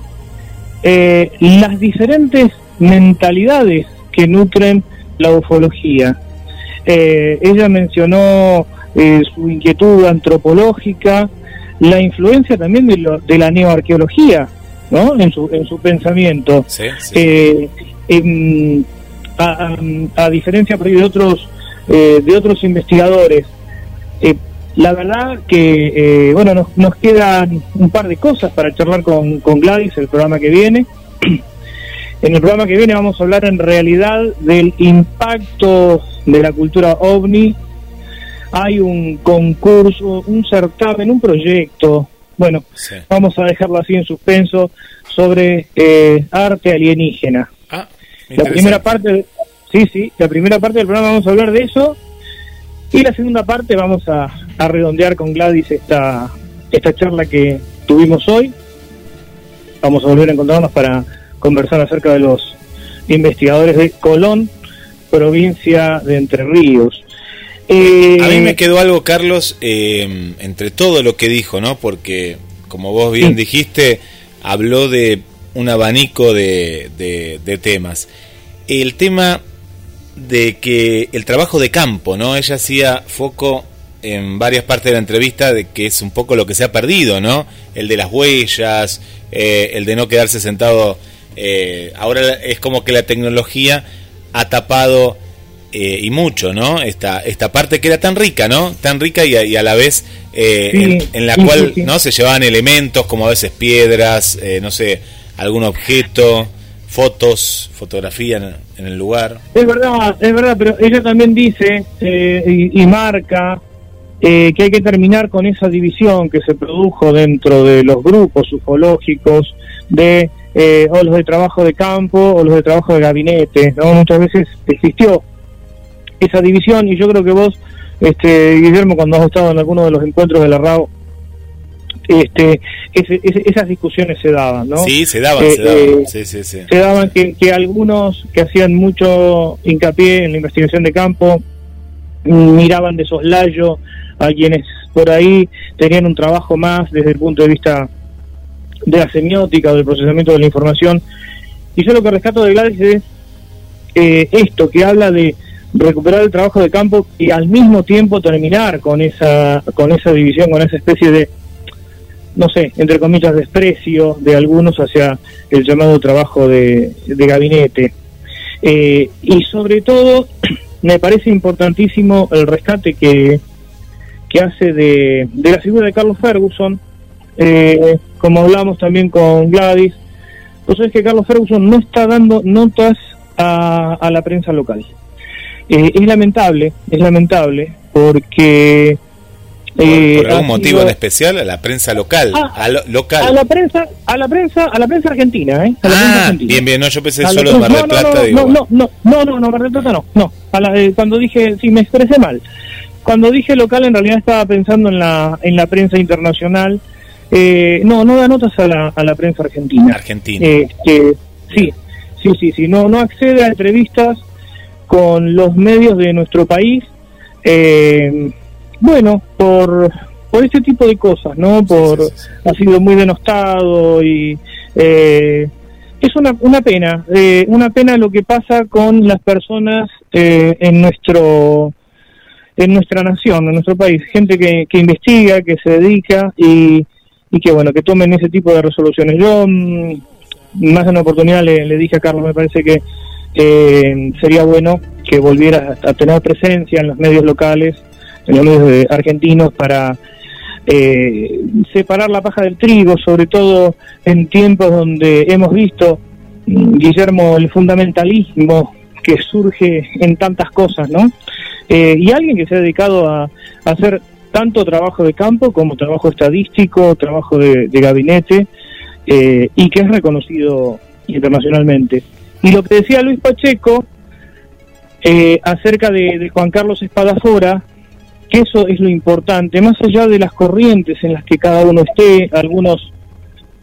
eh, las diferentes mentalidades que nutren la ufología. Eh, ella mencionó eh, su inquietud antropológica, la influencia también de, lo, de la neoarqueología ¿no? en, su, en su pensamiento. Sí, sí. Eh, em, a, a- a diferencia por ahí de otros eh, de otros investigadores eh, la verdad que eh, bueno nos, nos quedan un par de cosas para charlar con, con Gladys el programa que viene en el programa que viene vamos a hablar en realidad del impacto de la cultura ovni hay un concurso un certamen un proyecto bueno Sí. vamos a dejarlo así en suspenso sobre eh, arte alienígena Ah, la primera parte, sí, sí, la primera parte del programa vamos a hablar de eso y la segunda parte vamos a, a redondear con Gladys esta, esta charla que tuvimos hoy. Vamos a volver a encontrarnos para conversar acerca de los investigadores de Colón, provincia de Entre Ríos. Eh, A mí me quedó algo, Carlos, eh, entre todo lo que dijo, ¿no? Porque, como vos bien Sí. dijiste, habló de un abanico de, de- de temas. El tema de que el trabajo de campo, ¿no? Ella hacía foco en varias partes de la entrevista de que es un poco lo que se ha perdido, ¿no? El de las huellas, eh, el de no quedarse sentado. eh, ahora es como que la tecnología ha tapado eh, y mucho, ¿no? Esta, esta parte que era tan rica, ¿no? Tan rica y a, y a la vez eh, Sí, en, en la sí, cual, sí. ¿no? Se llevaban elementos como a veces piedras, eh, no sé, algún objeto, fotos, fotografía en, en el lugar. Es verdad, es verdad, pero ella también dice eh, y, y marca eh, que hay que terminar con esa división que se produjo dentro de los grupos ufológicos de eh, o los de trabajo de campo o los de trabajo de gabinete. ¿no? Muchas veces existió esa división y yo creo que vos, este, Guillermo, cuando has estado en alguno de los encuentros de la RAO, este, ese- ese- esas discusiones se daban, ¿no? Sí, se daban, Eh, se daban. eh, sí, sí, sí. se daban que, que algunos que hacían mucho hincapié en la investigación de campo miraban de soslayo a quienes por ahí tenían un trabajo más desde el punto de vista de la semiótica o del procesamiento de la información. Y yo lo que rescato de Gladys es eh, esto, que habla de recuperar el trabajo de campo y al mismo tiempo terminar con esa, con esa división, con esa especie de, no sé, entre comillas, desprecio de algunos hacia el llamado trabajo de, gabinete. Eh, y sobre todo, me parece importantísimo el rescate que, que hace de, de la figura de Carlos Ferguson, eh, como hablamos también con Gladys, pues es que Carlos Ferguson no está dando notas a la prensa local. Eh, es lamentable, es lamentable, porque... Por, eh, por algún motivo sido- en especial, a la prensa local. Ah, a lo- local. a la prensa, a la prensa, a la prensa argentina, ¿eh? A la prensa ah, argentina. bien, bien. No, yo pensé A solo de Mar prensa- del no, no, Plata. no, digo, no, no, no, no, no, Mar del Plata no, no. A la- eh, cuando dije, sí, me expresé mal. Cuando dije local, en realidad estaba pensando en la, en la prensa internacional. Eh, no, no da notas a la, a la prensa argentina. Argentina. Eh, sí, sí, sí, sí, no, no accede a entrevistas con los medios de nuestro país. Eh, bueno, por, por este tipo de cosas, ¿no? Por, sí, sí, sí. ha sido muy denostado y eh, es una, una pena, eh, una pena lo que pasa con las personas eh, en nuestro en nuestra nación, en nuestro país, gente que, que investiga, que se dedica y, y que bueno, que tomen ese tipo de resoluciones. Yo mm, más de una oportunidad le, le dije a Carlos, me parece que eh, sería bueno que volviera a, tener presencia en los medios locales, en los medios argentinos, para eh, separar la paja del trigo, sobre todo en tiempos donde hemos visto, mm, Guillermo, el fundamentalismo que surge en tantas cosas, ¿no? Eh, y alguien que se ha dedicado a, hacer tanto trabajo de campo como trabajo estadístico, trabajo de, de gabinete, eh, y que es reconocido internacionalmente. Y lo que decía Luis Pacheco eh, acerca de, de Juan Carlos Espadafora, que eso es lo importante, más allá de las corrientes en las que cada uno esté, algunos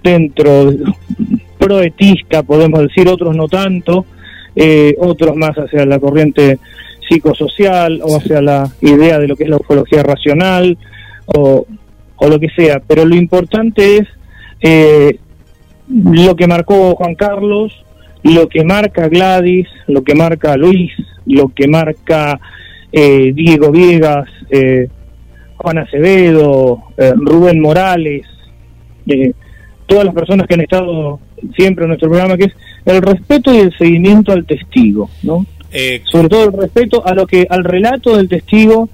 dentro de- proetista, podemos decir, otros no tanto, eh, otros más hacia la corriente psicosocial o hacia la idea de lo que es la ufología racional o, o lo que sea, pero lo importante es eh, lo que marcó Juan Carlos, lo que marca Gladys, lo que marca Luis, lo que marca eh, Diego Viegas, eh, Juan Acevedo, eh, Rubén Morales, eh, todas las personas que han estado siempre en nuestro programa, que es el respeto y el seguimiento al testigo, ¿no? Eh, Sobre todo el respeto a lo que al relato del testigo,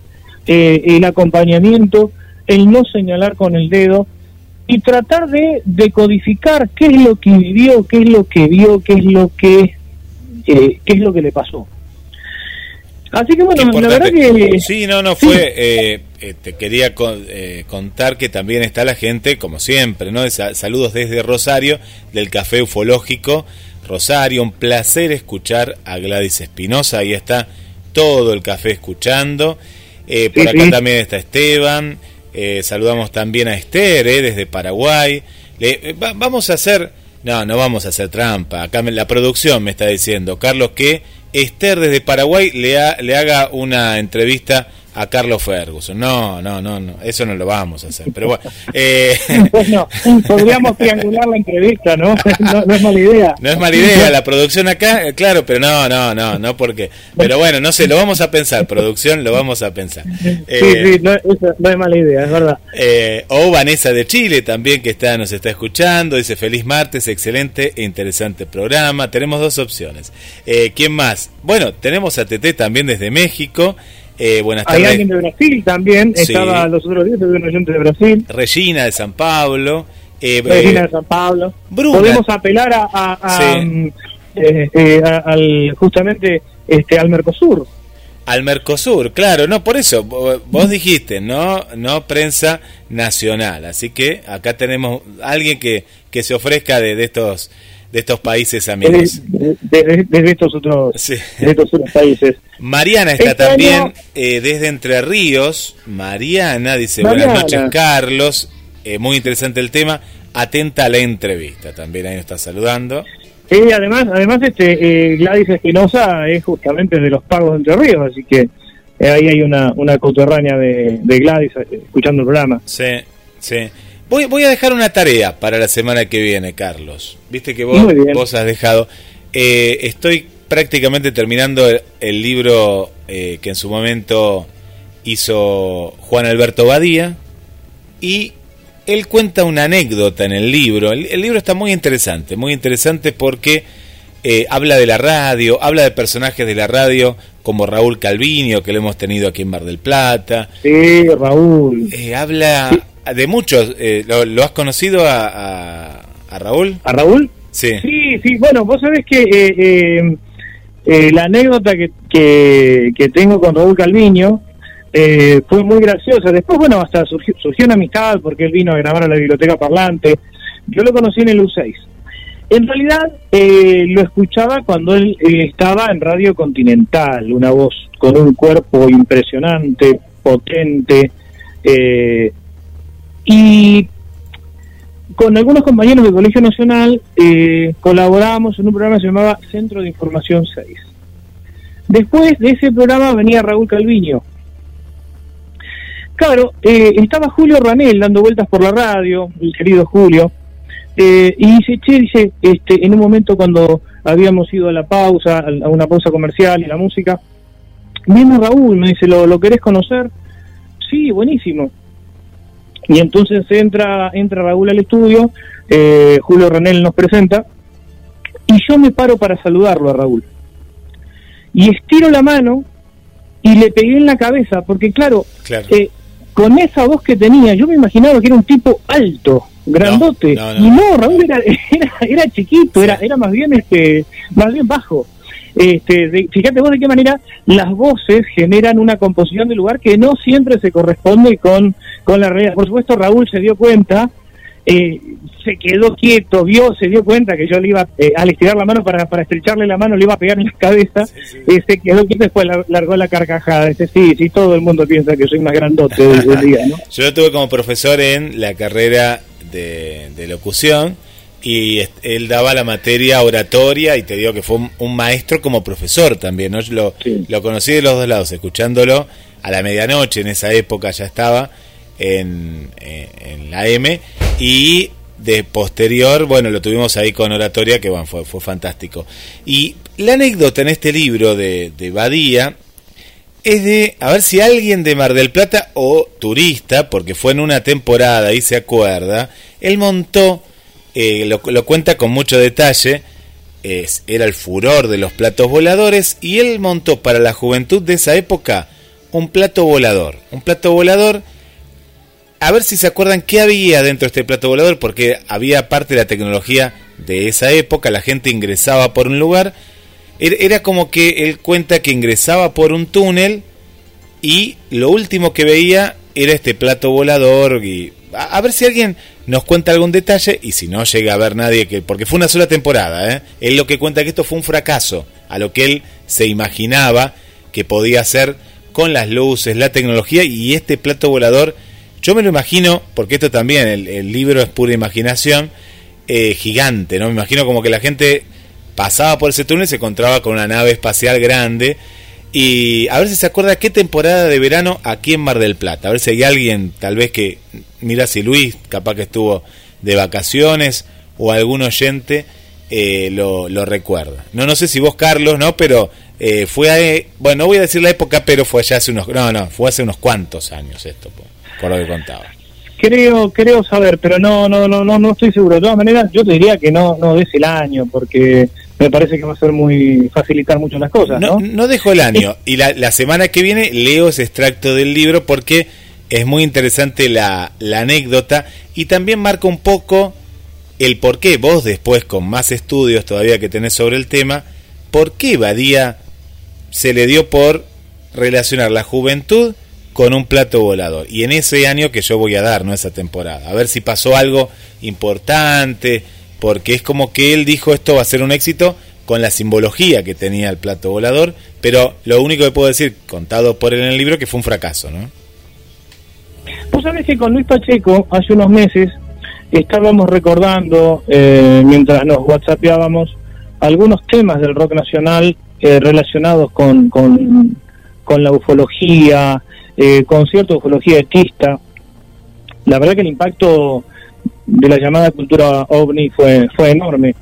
eh, el acompañamiento, el no señalar con el dedo y tratar de decodificar qué es lo que vivió, qué es lo que vio, qué es lo que eh, qué es lo que le pasó. Así que bueno, la verdad que Sí, no, no Sí. fue. eh, eh, te quería con- eh, contar que también está la gente, como siempre, ¿no? Sa- saludos desde Rosario, del Café Ufológico. Rosario, un placer escuchar a Gladys Espinosa. Ahí está todo el café escuchando. Eh, por Sí, acá sí. también está Esteban. Eh, saludamos también a Esther, eh, desde Paraguay. Le- eh, va- vamos a hacer. No, no vamos a hacer trampa. Acá me- la producción me está diciendo, Carlos, que Esther desde Paraguay le, ha- le haga una entrevista a Carlos Ferguson. No, no, no, no, eso no lo vamos a hacer. Pero bueno, eh, bueno, podríamos triangular la entrevista, ¿no? no, no es mala idea. no es mala idea la producción acá, eh, claro, pero no, no, no, no porque. Pero bueno, no sé, lo vamos a pensar, producción, lo vamos a pensar. Sí, Eh, sí, no, eso no es mala idea, es verdad. Eh, o Vanessa de Chile también que está nos está escuchando dice feliz martes excelente e interesante programa tenemos dos opciones eh, quién más bueno tenemos a TT también desde México eh, buenas Hay tardes alguien de Brasil también, Sí. estaba los otros días, un oyente de Brasil, Regina de San Pablo eh, Regina eh, de San Pablo. Bruna. Podemos apelar a, a- a, Sí. a- al justamente este al Mercosur. al Mercosur claro no por eso vo- vos dijiste no no prensa nacional así que acá tenemos alguien que, que se ofrezca de, de estos de estos países amigos Desde, desde- desde estos otros Sí. desde estos otros países. Mariana está Este también año- eh, desde Entre Ríos. Mariana dice, buenas noches Carlos. Eh, muy interesante el tema. Atenta a la entrevista. También ahí nos está saludando. Y además, además este eh, Gladys Espinosa es justamente de los pagos de Entre Ríos, así que eh, ahí hay una, una coterránea de, de Gladys escuchando el programa. Sí, sí. Voy, voy a dejar una tarea para la semana que viene, Carlos. Viste que vos, vos has dejado. Eh, estoy prácticamente terminando el, el libro eh, que en su momento hizo Juan Alberto Badía y él cuenta una anécdota en el libro. El, el libro está muy interesante, muy interesante porque eh, habla de la radio, habla de personajes de la radio como Raúl Calviño, que lo hemos tenido aquí en Mar del Plata. Sí, Raúl. Eh, habla de muchos. eh, ¿lo, lo has conocido a, a- a Raúl? ¿A Raúl? Sí. Sí, sí, bueno, vos sabés que eh, eh, eh, la anécdota que, que, que tengo con Raúl Calviño eh, fue muy graciosa. Después, bueno, hasta surgió, surgió una amistad porque él vino a grabar a la biblioteca parlante. Yo lo conocí en el U6. En realidad, eh, lo escuchaba cuando él eh, estaba en Radio Continental, una voz con un cuerpo impresionante, potente, eh, y con algunos compañeros del Colegio Nacional eh, colaborábamos en un programa que se llamaba Centro de Información 6. Después de ese programa venía Raúl Calviño. Claro, eh, estaba Julio Ranel dando vueltas por la radio, el querido Julio, eh, y dice, che, dice, este, en un momento cuando habíamos ido a la pausa, a una pausa comercial y la música, viene Raúl, me dice, ¿lo, lo querés conocer? Sí, buenísimo. Y entonces entra, entra Raúl al estudio, eh, Julio Ranel nos presenta, y yo me paro para saludarlo a Raúl. Y estiro la mano y le pegué en la cabeza, porque claro, Claro. eh, con esa voz que tenía, yo me imaginaba que era un tipo alto, grandote, No, no, no. y no, Raúl era, era, era chiquito, era, era más bien este, más bien bajo. Este, de- fíjate vos de qué manera las voces generan una composición del lugar que no siempre se corresponde con, con la realidad. Por supuesto, Raúl se dio cuenta, eh, se quedó quieto, vio, se dio cuenta que yo le iba, eh, al estirar la mano para, para estrecharle la mano, le iba a pegar en la cabeza, eh, se quedó quieto después la- largó la carcajada. Dice, sí, sí, todo el mundo piensa que soy más grandote hoy día, ¿no? Yo lo tuve como profesor en la carrera de, de locución y él daba la materia oratoria y te digo que fue un, un maestro como profesor también, ¿no? Yo lo, Sí. lo conocí de los dos lados, escuchándolo a la medianoche, en esa época ya estaba en, eh, en la M y de posterior, bueno, lo tuvimos ahí con oratoria que bueno, fue, fue fantástico. Y la anécdota en este libro de, de Badía es de, a ver si alguien de Mar del Plata o turista, porque fue en una temporada y se acuerda, él montó, eh, lo, cuenta con mucho detalle, es, era el furor de los platos voladores y él montó para la juventud de esa época un plato volador, un plato volador, a ver si se acuerdan qué había dentro de este plato volador, porque había parte de la tecnología de esa época, la gente ingresaba por un lugar, era era como que él cuenta que ingresaba por un túnel y lo último que veía era este plato volador y a ver si alguien nos cuenta algún detalle y si no llega a ver nadie que porque fue una sola temporada, ¿eh? él lo que cuenta que esto fue un fracaso a lo que él se imaginaba que podía hacer con las luces, la tecnología y este plato volador yo me lo imagino porque esto también el, libro es pura imaginación eh, gigante, no me imagino como que la gente pasaba por ese túnel y se encontraba con una nave espacial grande. Y a ver si se acuerda qué temporada de verano aquí en Mar del Plata. A ver si hay alguien, tal vez que, mira si Luis, capaz que estuvo de vacaciones, o algún oyente eh, lo, lo recuerda. No, no sé si vos, Carlos, ¿no? Pero eh, fue, a, bueno, no voy a decir la época, pero fue ya hace unos, no, no, fue hace unos cuantos años esto, por, lo que contaba. Creo, creo saber, pero no, no, no, no, no estoy seguro. De todas maneras, yo te diría que no, no des el año, porque me parece que va a ser muy facilitar mucho las cosas, ¿no? No, no dejo el año. Y la, la semana que viene leo ese extracto del libro porque es muy interesante la, la anécdota y también marca un poco el por qué vos después, con más estudios todavía que tenés sobre el tema, por qué Badía se le dio por relacionar la juventud con un plato volador. Y en ese año que yo voy a dar, no esa temporada. A ver si pasó algo importante, porque es como que él dijo esto va a ser un éxito con la simbología que tenía el plato volador, pero lo único que puedo decir, contado por él en el libro, que fue un fracaso, ¿no? Vos sabés que con Luis Pacheco, hace unos meses, estábamos recordando, eh, mientras nos whatsappeábamos, algunos temas del rock nacional eh, relacionados con, con, la ufología, eh, con cierta ufología etista. La verdad que el impacto de la llamada cultura ovni fue, fue enorme.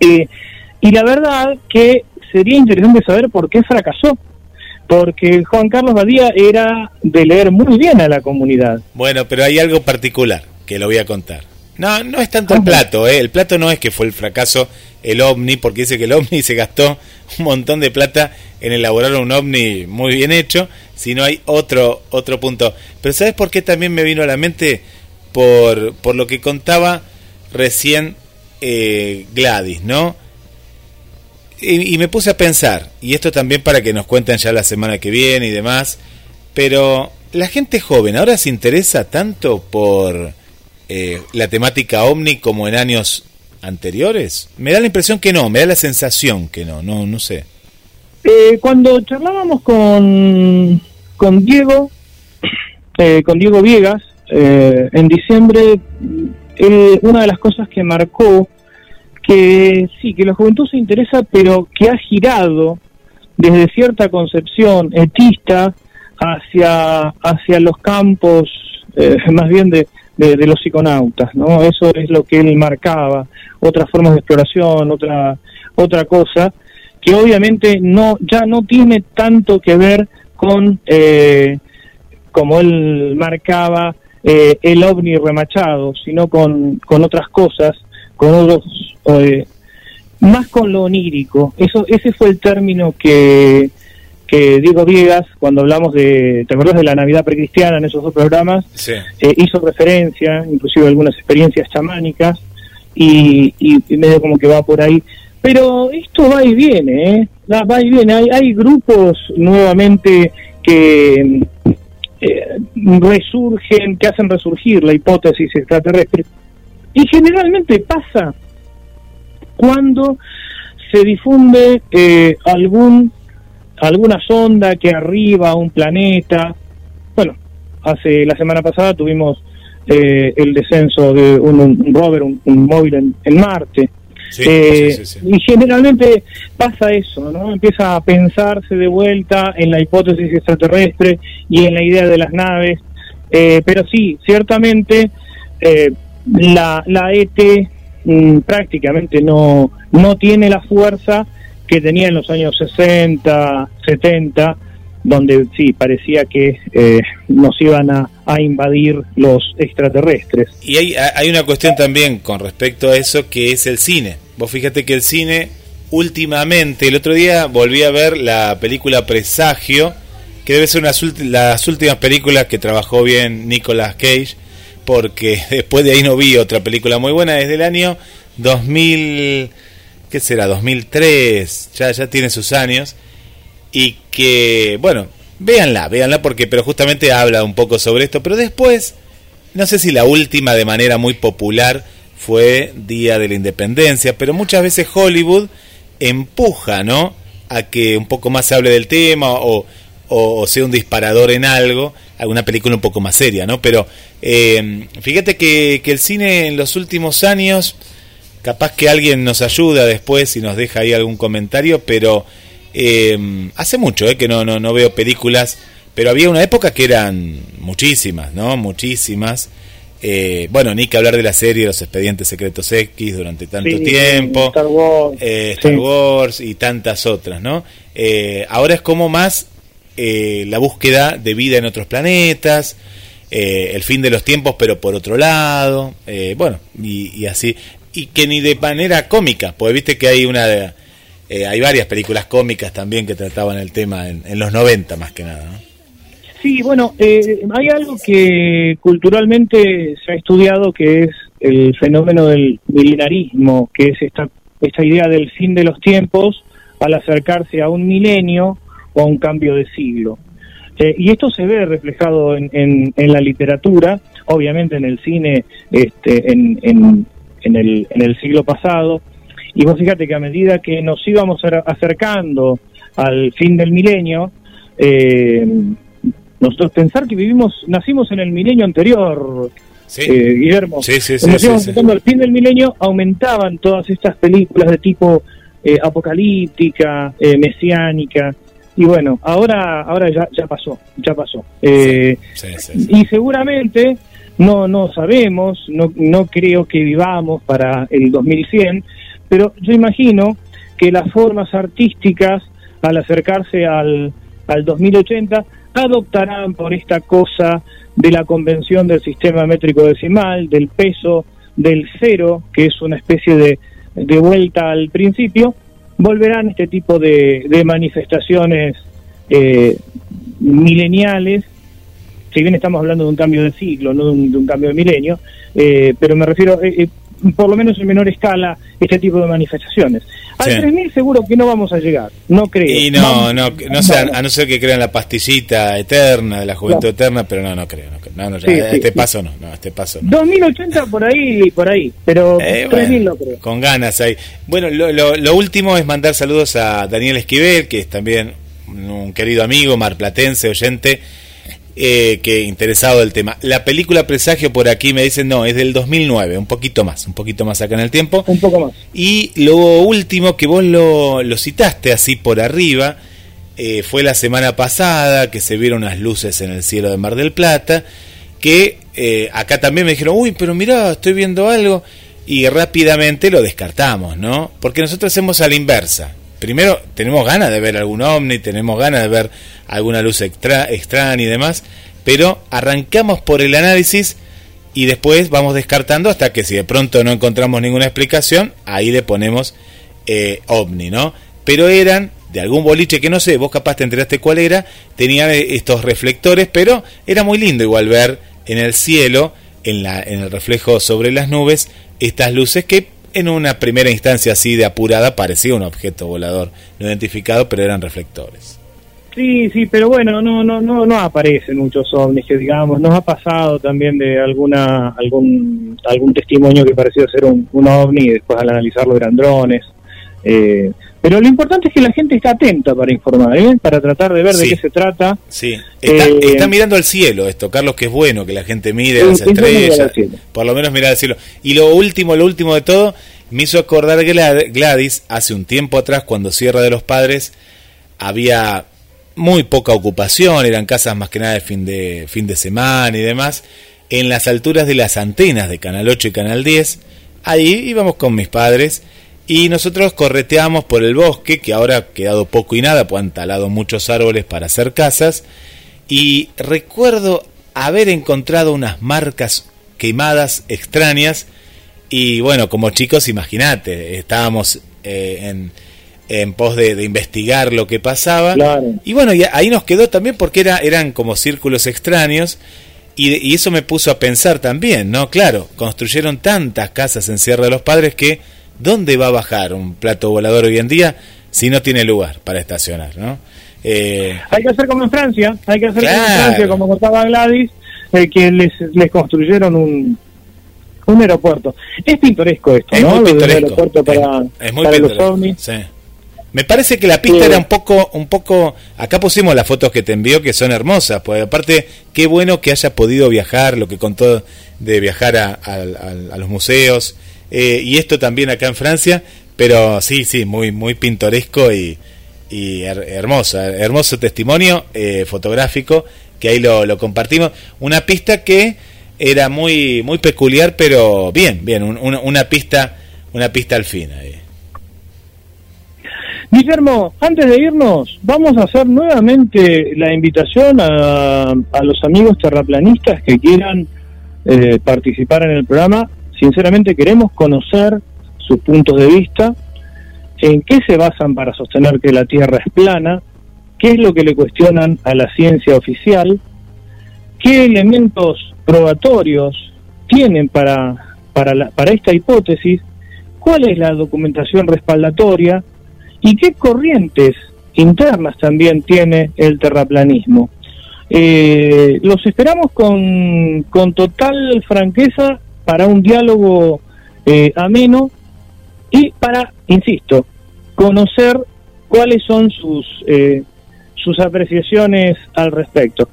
Eh, y la verdad que sería interesante saber por qué fracasó. Porque Juan Carlos Badía era de leer muy bien a la comunidad. Bueno, pero hay algo particular que lo voy a contar. No, no es tanto el plato, ¿eh? El plato no es que fue el fracaso el ovni, porque dice que el ovni se gastó un montón de plata en elaborar un ovni muy bien hecho, sino hay otro, otro punto. Pero ¿sabes por qué también me vino a la mente? Por, por lo que contaba recién eh, Gladys, ¿no? Y, me puse a pensar, y esto también para que nos cuenten ya la semana que viene y demás, pero la gente joven ahora se interesa tanto por eh, la temática ovni como en años anteriores. Me da la impresión que no, me da la sensación que no, no, no sé. Eh, cuando charlábamos con, con Diego, con Diego Viegas, eh, en diciembre, él- una de las cosas que marcó que sí, que la juventud se interesa, pero que ha girado desde cierta concepción etista hacia, hacia los campos eh, más bien de, de, de los psiconautas, ¿no? Eso es lo que él marcaba, otras formas de exploración, otra, otra cosa, que obviamente no, ya no tiene tanto que ver con, eh, como él marcaba, eh, el ovni remachado, sino con, con otras cosas, con otros, eh, más con lo onírico. Eso, ese fue el término que, que Diego Viegas, cuando hablamos de, ¿te acordás de la Navidad precristiana en esos dos programas? Sí. Eh, hizo referencia, inclusive algunas experiencias chamánicas, y, y, medio como que va por ahí. Pero esto va y viene, ¿eh? Va y viene. Hay, hay grupos nuevamente que resurgen, que hacen resurgir la hipótesis extraterrestre. Y generalmente pasa cuando se difunde eh, algún alguna sonda que arriba a un planeta. Bueno, hace la semana pasada tuvimos eh, el descenso de un, rover, un, móvil en, Marte. Eh, y generalmente pasa eso, ¿no? Empieza a pensarse de vuelta en la hipótesis extraterrestre y en la idea de las naves. Eh, pero sí, ciertamente la, la ET mm, prácticamente no, no tiene la fuerza que tenía en los años 60, 70, donde sí, parecía que eh, nos iban a, invadir los extraterrestres. Y hay, hay una cuestión también con respecto a eso que es el cine. Vos fíjate que el cine últimamente, el otro día volví a ver la película Presagio, que debe ser una las últimas películas que trabajó bien Nicolas Cage, porque después de ahí no vi otra película muy buena desde el año 2000 ¿qué será? 2003, ya, ya tiene sus años, y que, bueno, véanla, véanla porque, pero justamente habla un poco sobre esto, pero después, no sé si la última de manera muy popular fue Día de la Independencia, pero muchas veces Hollywood empuja, ¿no? A que un poco más se hable del tema o, o, sea un disparador en algo, alguna película un poco más seria, ¿no? Pero eh, fíjate que, que el cine en los últimos años Capaz que alguien nos ayuda después y nos deja ahí algún comentario, pero eh, hace mucho eh, que no, no, no veo películas, pero había una época que eran muchísimas, ¿no? Muchísimas. Eh, bueno, ni que hablar de la serie Los Expedientes Secretos X durante tanto tiempo, Star Wars, Star Wars y tantas otras, ¿no? ahora es como más la búsqueda de vida en otros planetas, el fin de los tiempos, pero por otro lado, bueno, y, y, así y que ni de manera cómica, porque viste que hay una eh, hay varias películas cómicas también que trataban el tema en, los 90 más que nada. Sí, bueno, eh, hay algo que culturalmente se ha estudiado que es el fenómeno del milenarismo, que es esta, esta idea del fin de los tiempos al acercarse a un milenio o a un cambio de siglo. Eh, y esto se ve reflejado en, en, la literatura, obviamente en el cine, este, en, en en el, en el siglo pasado. Y vos fíjate que a medida que nos íbamos acercando al fin del milenio, eh, nosotros pensar que vivimos, nacimos en el milenio anterior, eh, Guillermo. Sí, sí, sí, al fin del milenio aumentaban todas estas películas de tipo eh, apocalíptica, mesiánica. Y bueno, ahora, ahora ya, ya pasó, ya pasó. y seguramente no, no sabemos, no, no creo que vivamos para el 2100, pero yo imagino que las formas artísticas, al acercarse al, al 2080, adoptarán por esta cosa de la convención del sistema métrico decimal, del peso, del cero, que es una especie de, de vuelta al principio, volverán este tipo de, de manifestaciones eh, mileniales. Si bien estamos hablando de un cambio de siglo, no de un, cambio de milenio, eh, pero me refiero, eh, eh, por lo menos en menor escala, este tipo de manifestaciones. Al 3.000 seguro que no vamos a llegar, no creo. Y no, no, no, a no ser que crean la pastillita eterna, de la juventud eterna, pero no, no creo. No, no, este paso no, no, este paso no. 2080 por ahí, por ahí, pero 3.000 no creo. Con ganas ahí. Bueno, lo, lo, lo último es mandar saludos a Daniel Esquivel, que es también un querido amigo marplatense, oyente, eh, que interesado del tema. La película Presagio por aquí me dicen, no, es del 2009, un poquito más, un poquito más acá en el tiempo. Un poco más. Y lo último que vos lo, lo citaste así por arriba, eh, fue la semana pasada que se vieron unas luces en el cielo de Mar del Plata, que eh, acá también me dijeron, uy, pero mira, estoy viendo algo, y rápidamente lo descartamos, ¿no? Porque nosotros hacemos a la inversa. Primero, tenemos ganas de ver algún ovni, tenemos ganas de ver alguna luz extra, extraña y demás, pero arrancamos por el análisis y después vamos descartando hasta que si de pronto no encontramos ninguna explicación, ahí le ponemos eh, ovni, ¿no? Pero eran de algún boliche que no sé, vos capaz te enteraste cuál era, tenían eh, estos reflectores, pero era muy lindo igual ver en el cielo, en, la, en el reflejo sobre las nubes, estas luces que en una primera instancia así de apurada parecía un objeto volador no identificado, pero eran reflectores. Sí, sí, pero bueno, no, no, no, no aparecen muchos ovnis, que digamos, nos ha pasado también de alguna, algún, algún testimonio que parecía ser un, un ovni y después al analizarlo eran drones. Eh, pero lo importante es que la gente está atenta para informar, ¿eh? para tratar de ver de qué se trata. Sí, está, Eh, está mirando al cielo esto, Carlos, que es bueno que la gente mire las es estrellas, por lo menos mirar al cielo. Y lo último, lo último de todo, me hizo acordar Gla- Gladys, hace un tiempo atrás, cuando Sierra de los Padres, había muy poca ocupación, eran casas más que nada de fin de, fin de semana y demás, en las alturas de las antenas de Canal 8 y Canal 10, ahí íbamos con mis padres y nosotros correteamos por el bosque, que ahora ha quedado poco y nada, pues han talado muchos árboles para hacer casas, y recuerdo haber encontrado unas marcas quemadas extrañas, y bueno, como chicos, imagínate, estábamos eh, en, en pos de, de investigar lo que pasaba, y bueno, y ahí nos quedó también porque era, eran como círculos extraños, y, y eso me puso a pensar también, ¿no? Claro, construyeron tantas casas en Sierra de los Padres que ¿dónde va a bajar un plato volador hoy en día si no tiene lugar para estacionar, ¿no? Eh, Hay que hacer como en Francia, hay que hacer como en. Francia, como contaba Gladys, eh, que les, les construyeron un, un aeropuerto. Es pintoresco esto, Es ¿no? muy pintoresco. aeropuerto para, es muy para los ovnis. sí. Me parece que la pista Sí. era un poco, un poco. Acá pusimos las fotos que te envió que son hermosas, pues aparte qué bueno que haya podido viajar, lo que contó de viajar a, a- a- a los museos eh, y esto también acá en Francia, pero sí, sí, muy, muy pintoresco y, y her- hermoso, hermoso testimonio eh, fotográfico que ahí lo, compartimos. Una pista que era muy, muy peculiar, pero bien, bien, un- una pista, una pista al fin. ahí. Guillermo, antes de irnos, vamos a hacer nuevamente la invitación a, a los amigos terraplanistas que quieran eh, participar en el programa. Sinceramente queremos conocer sus puntos de vista, en qué se basan para sostener que la Tierra es plana, qué es lo que le cuestionan a la ciencia oficial, qué elementos probatorios tienen para, para, la- para esta hipótesis, cuál es la documentación respaldatoria, y qué corrientes internas también tiene el terraplanismo. Eh, los esperamos con, con total franqueza para un diálogo eh, ameno y para, insisto, conocer cuáles son sus, eh, sus apreciaciones al respecto.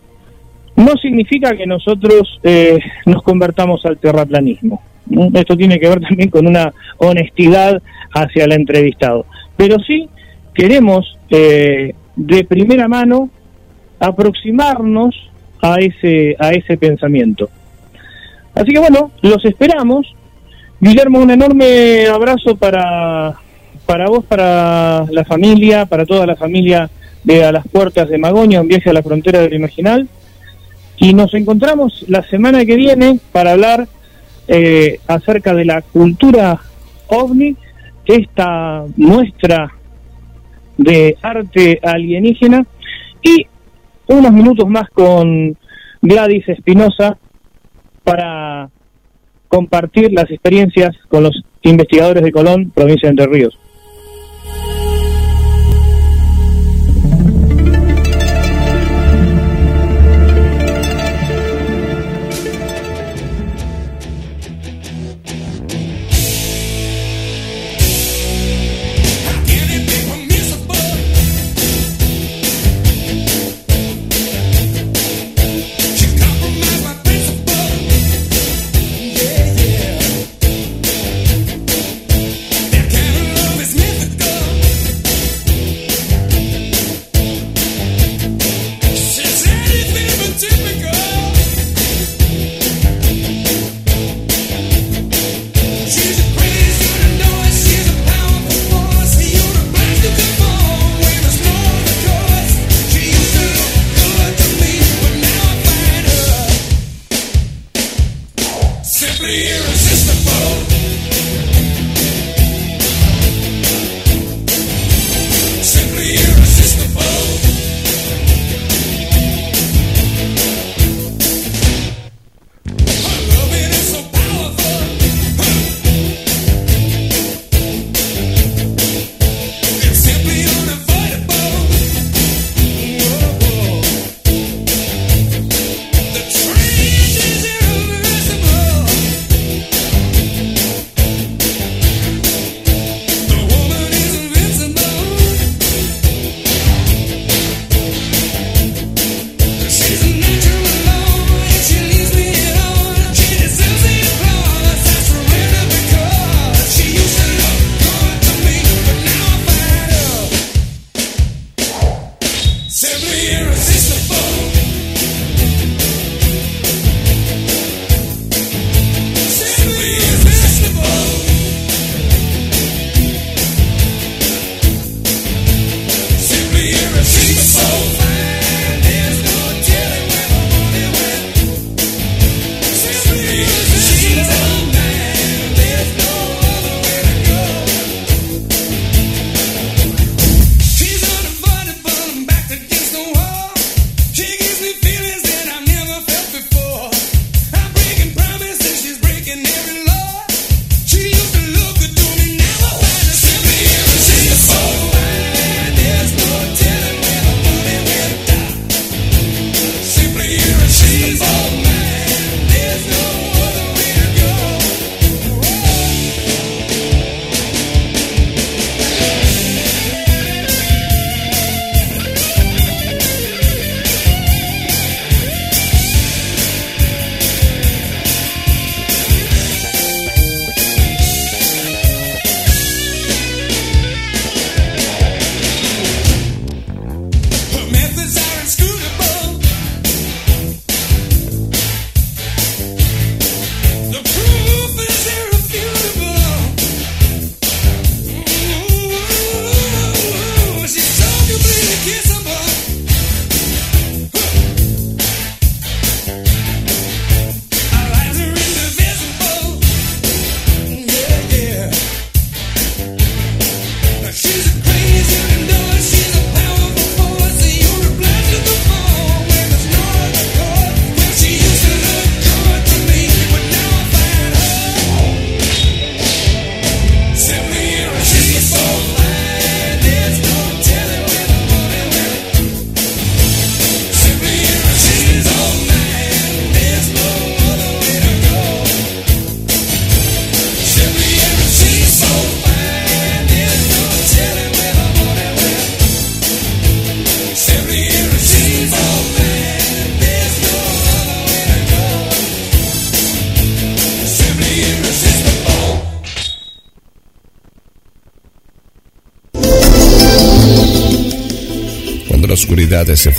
No significa que nosotros eh, nos convertamos al terraplanismo. ¿no? Esto tiene que ver también con una honestidad hacia el entrevistado. Pero sí queremos eh, de primera mano aproximarnos a ese, a ese pensamiento. Así que bueno, los esperamos. Guillermo, un enorme abrazo para, para vos, para la familia, para toda la familia de A las Puertas de Magoña, un viaje a la frontera del Imaginal. Y nos encontramos la semana que viene para hablar eh, acerca de la cultura ovni, esta muestra de arte alienígena y unos minutos más con Gladys Espinosa para compartir las experiencias con los investigadores de Colón, provincia de Entre Ríos.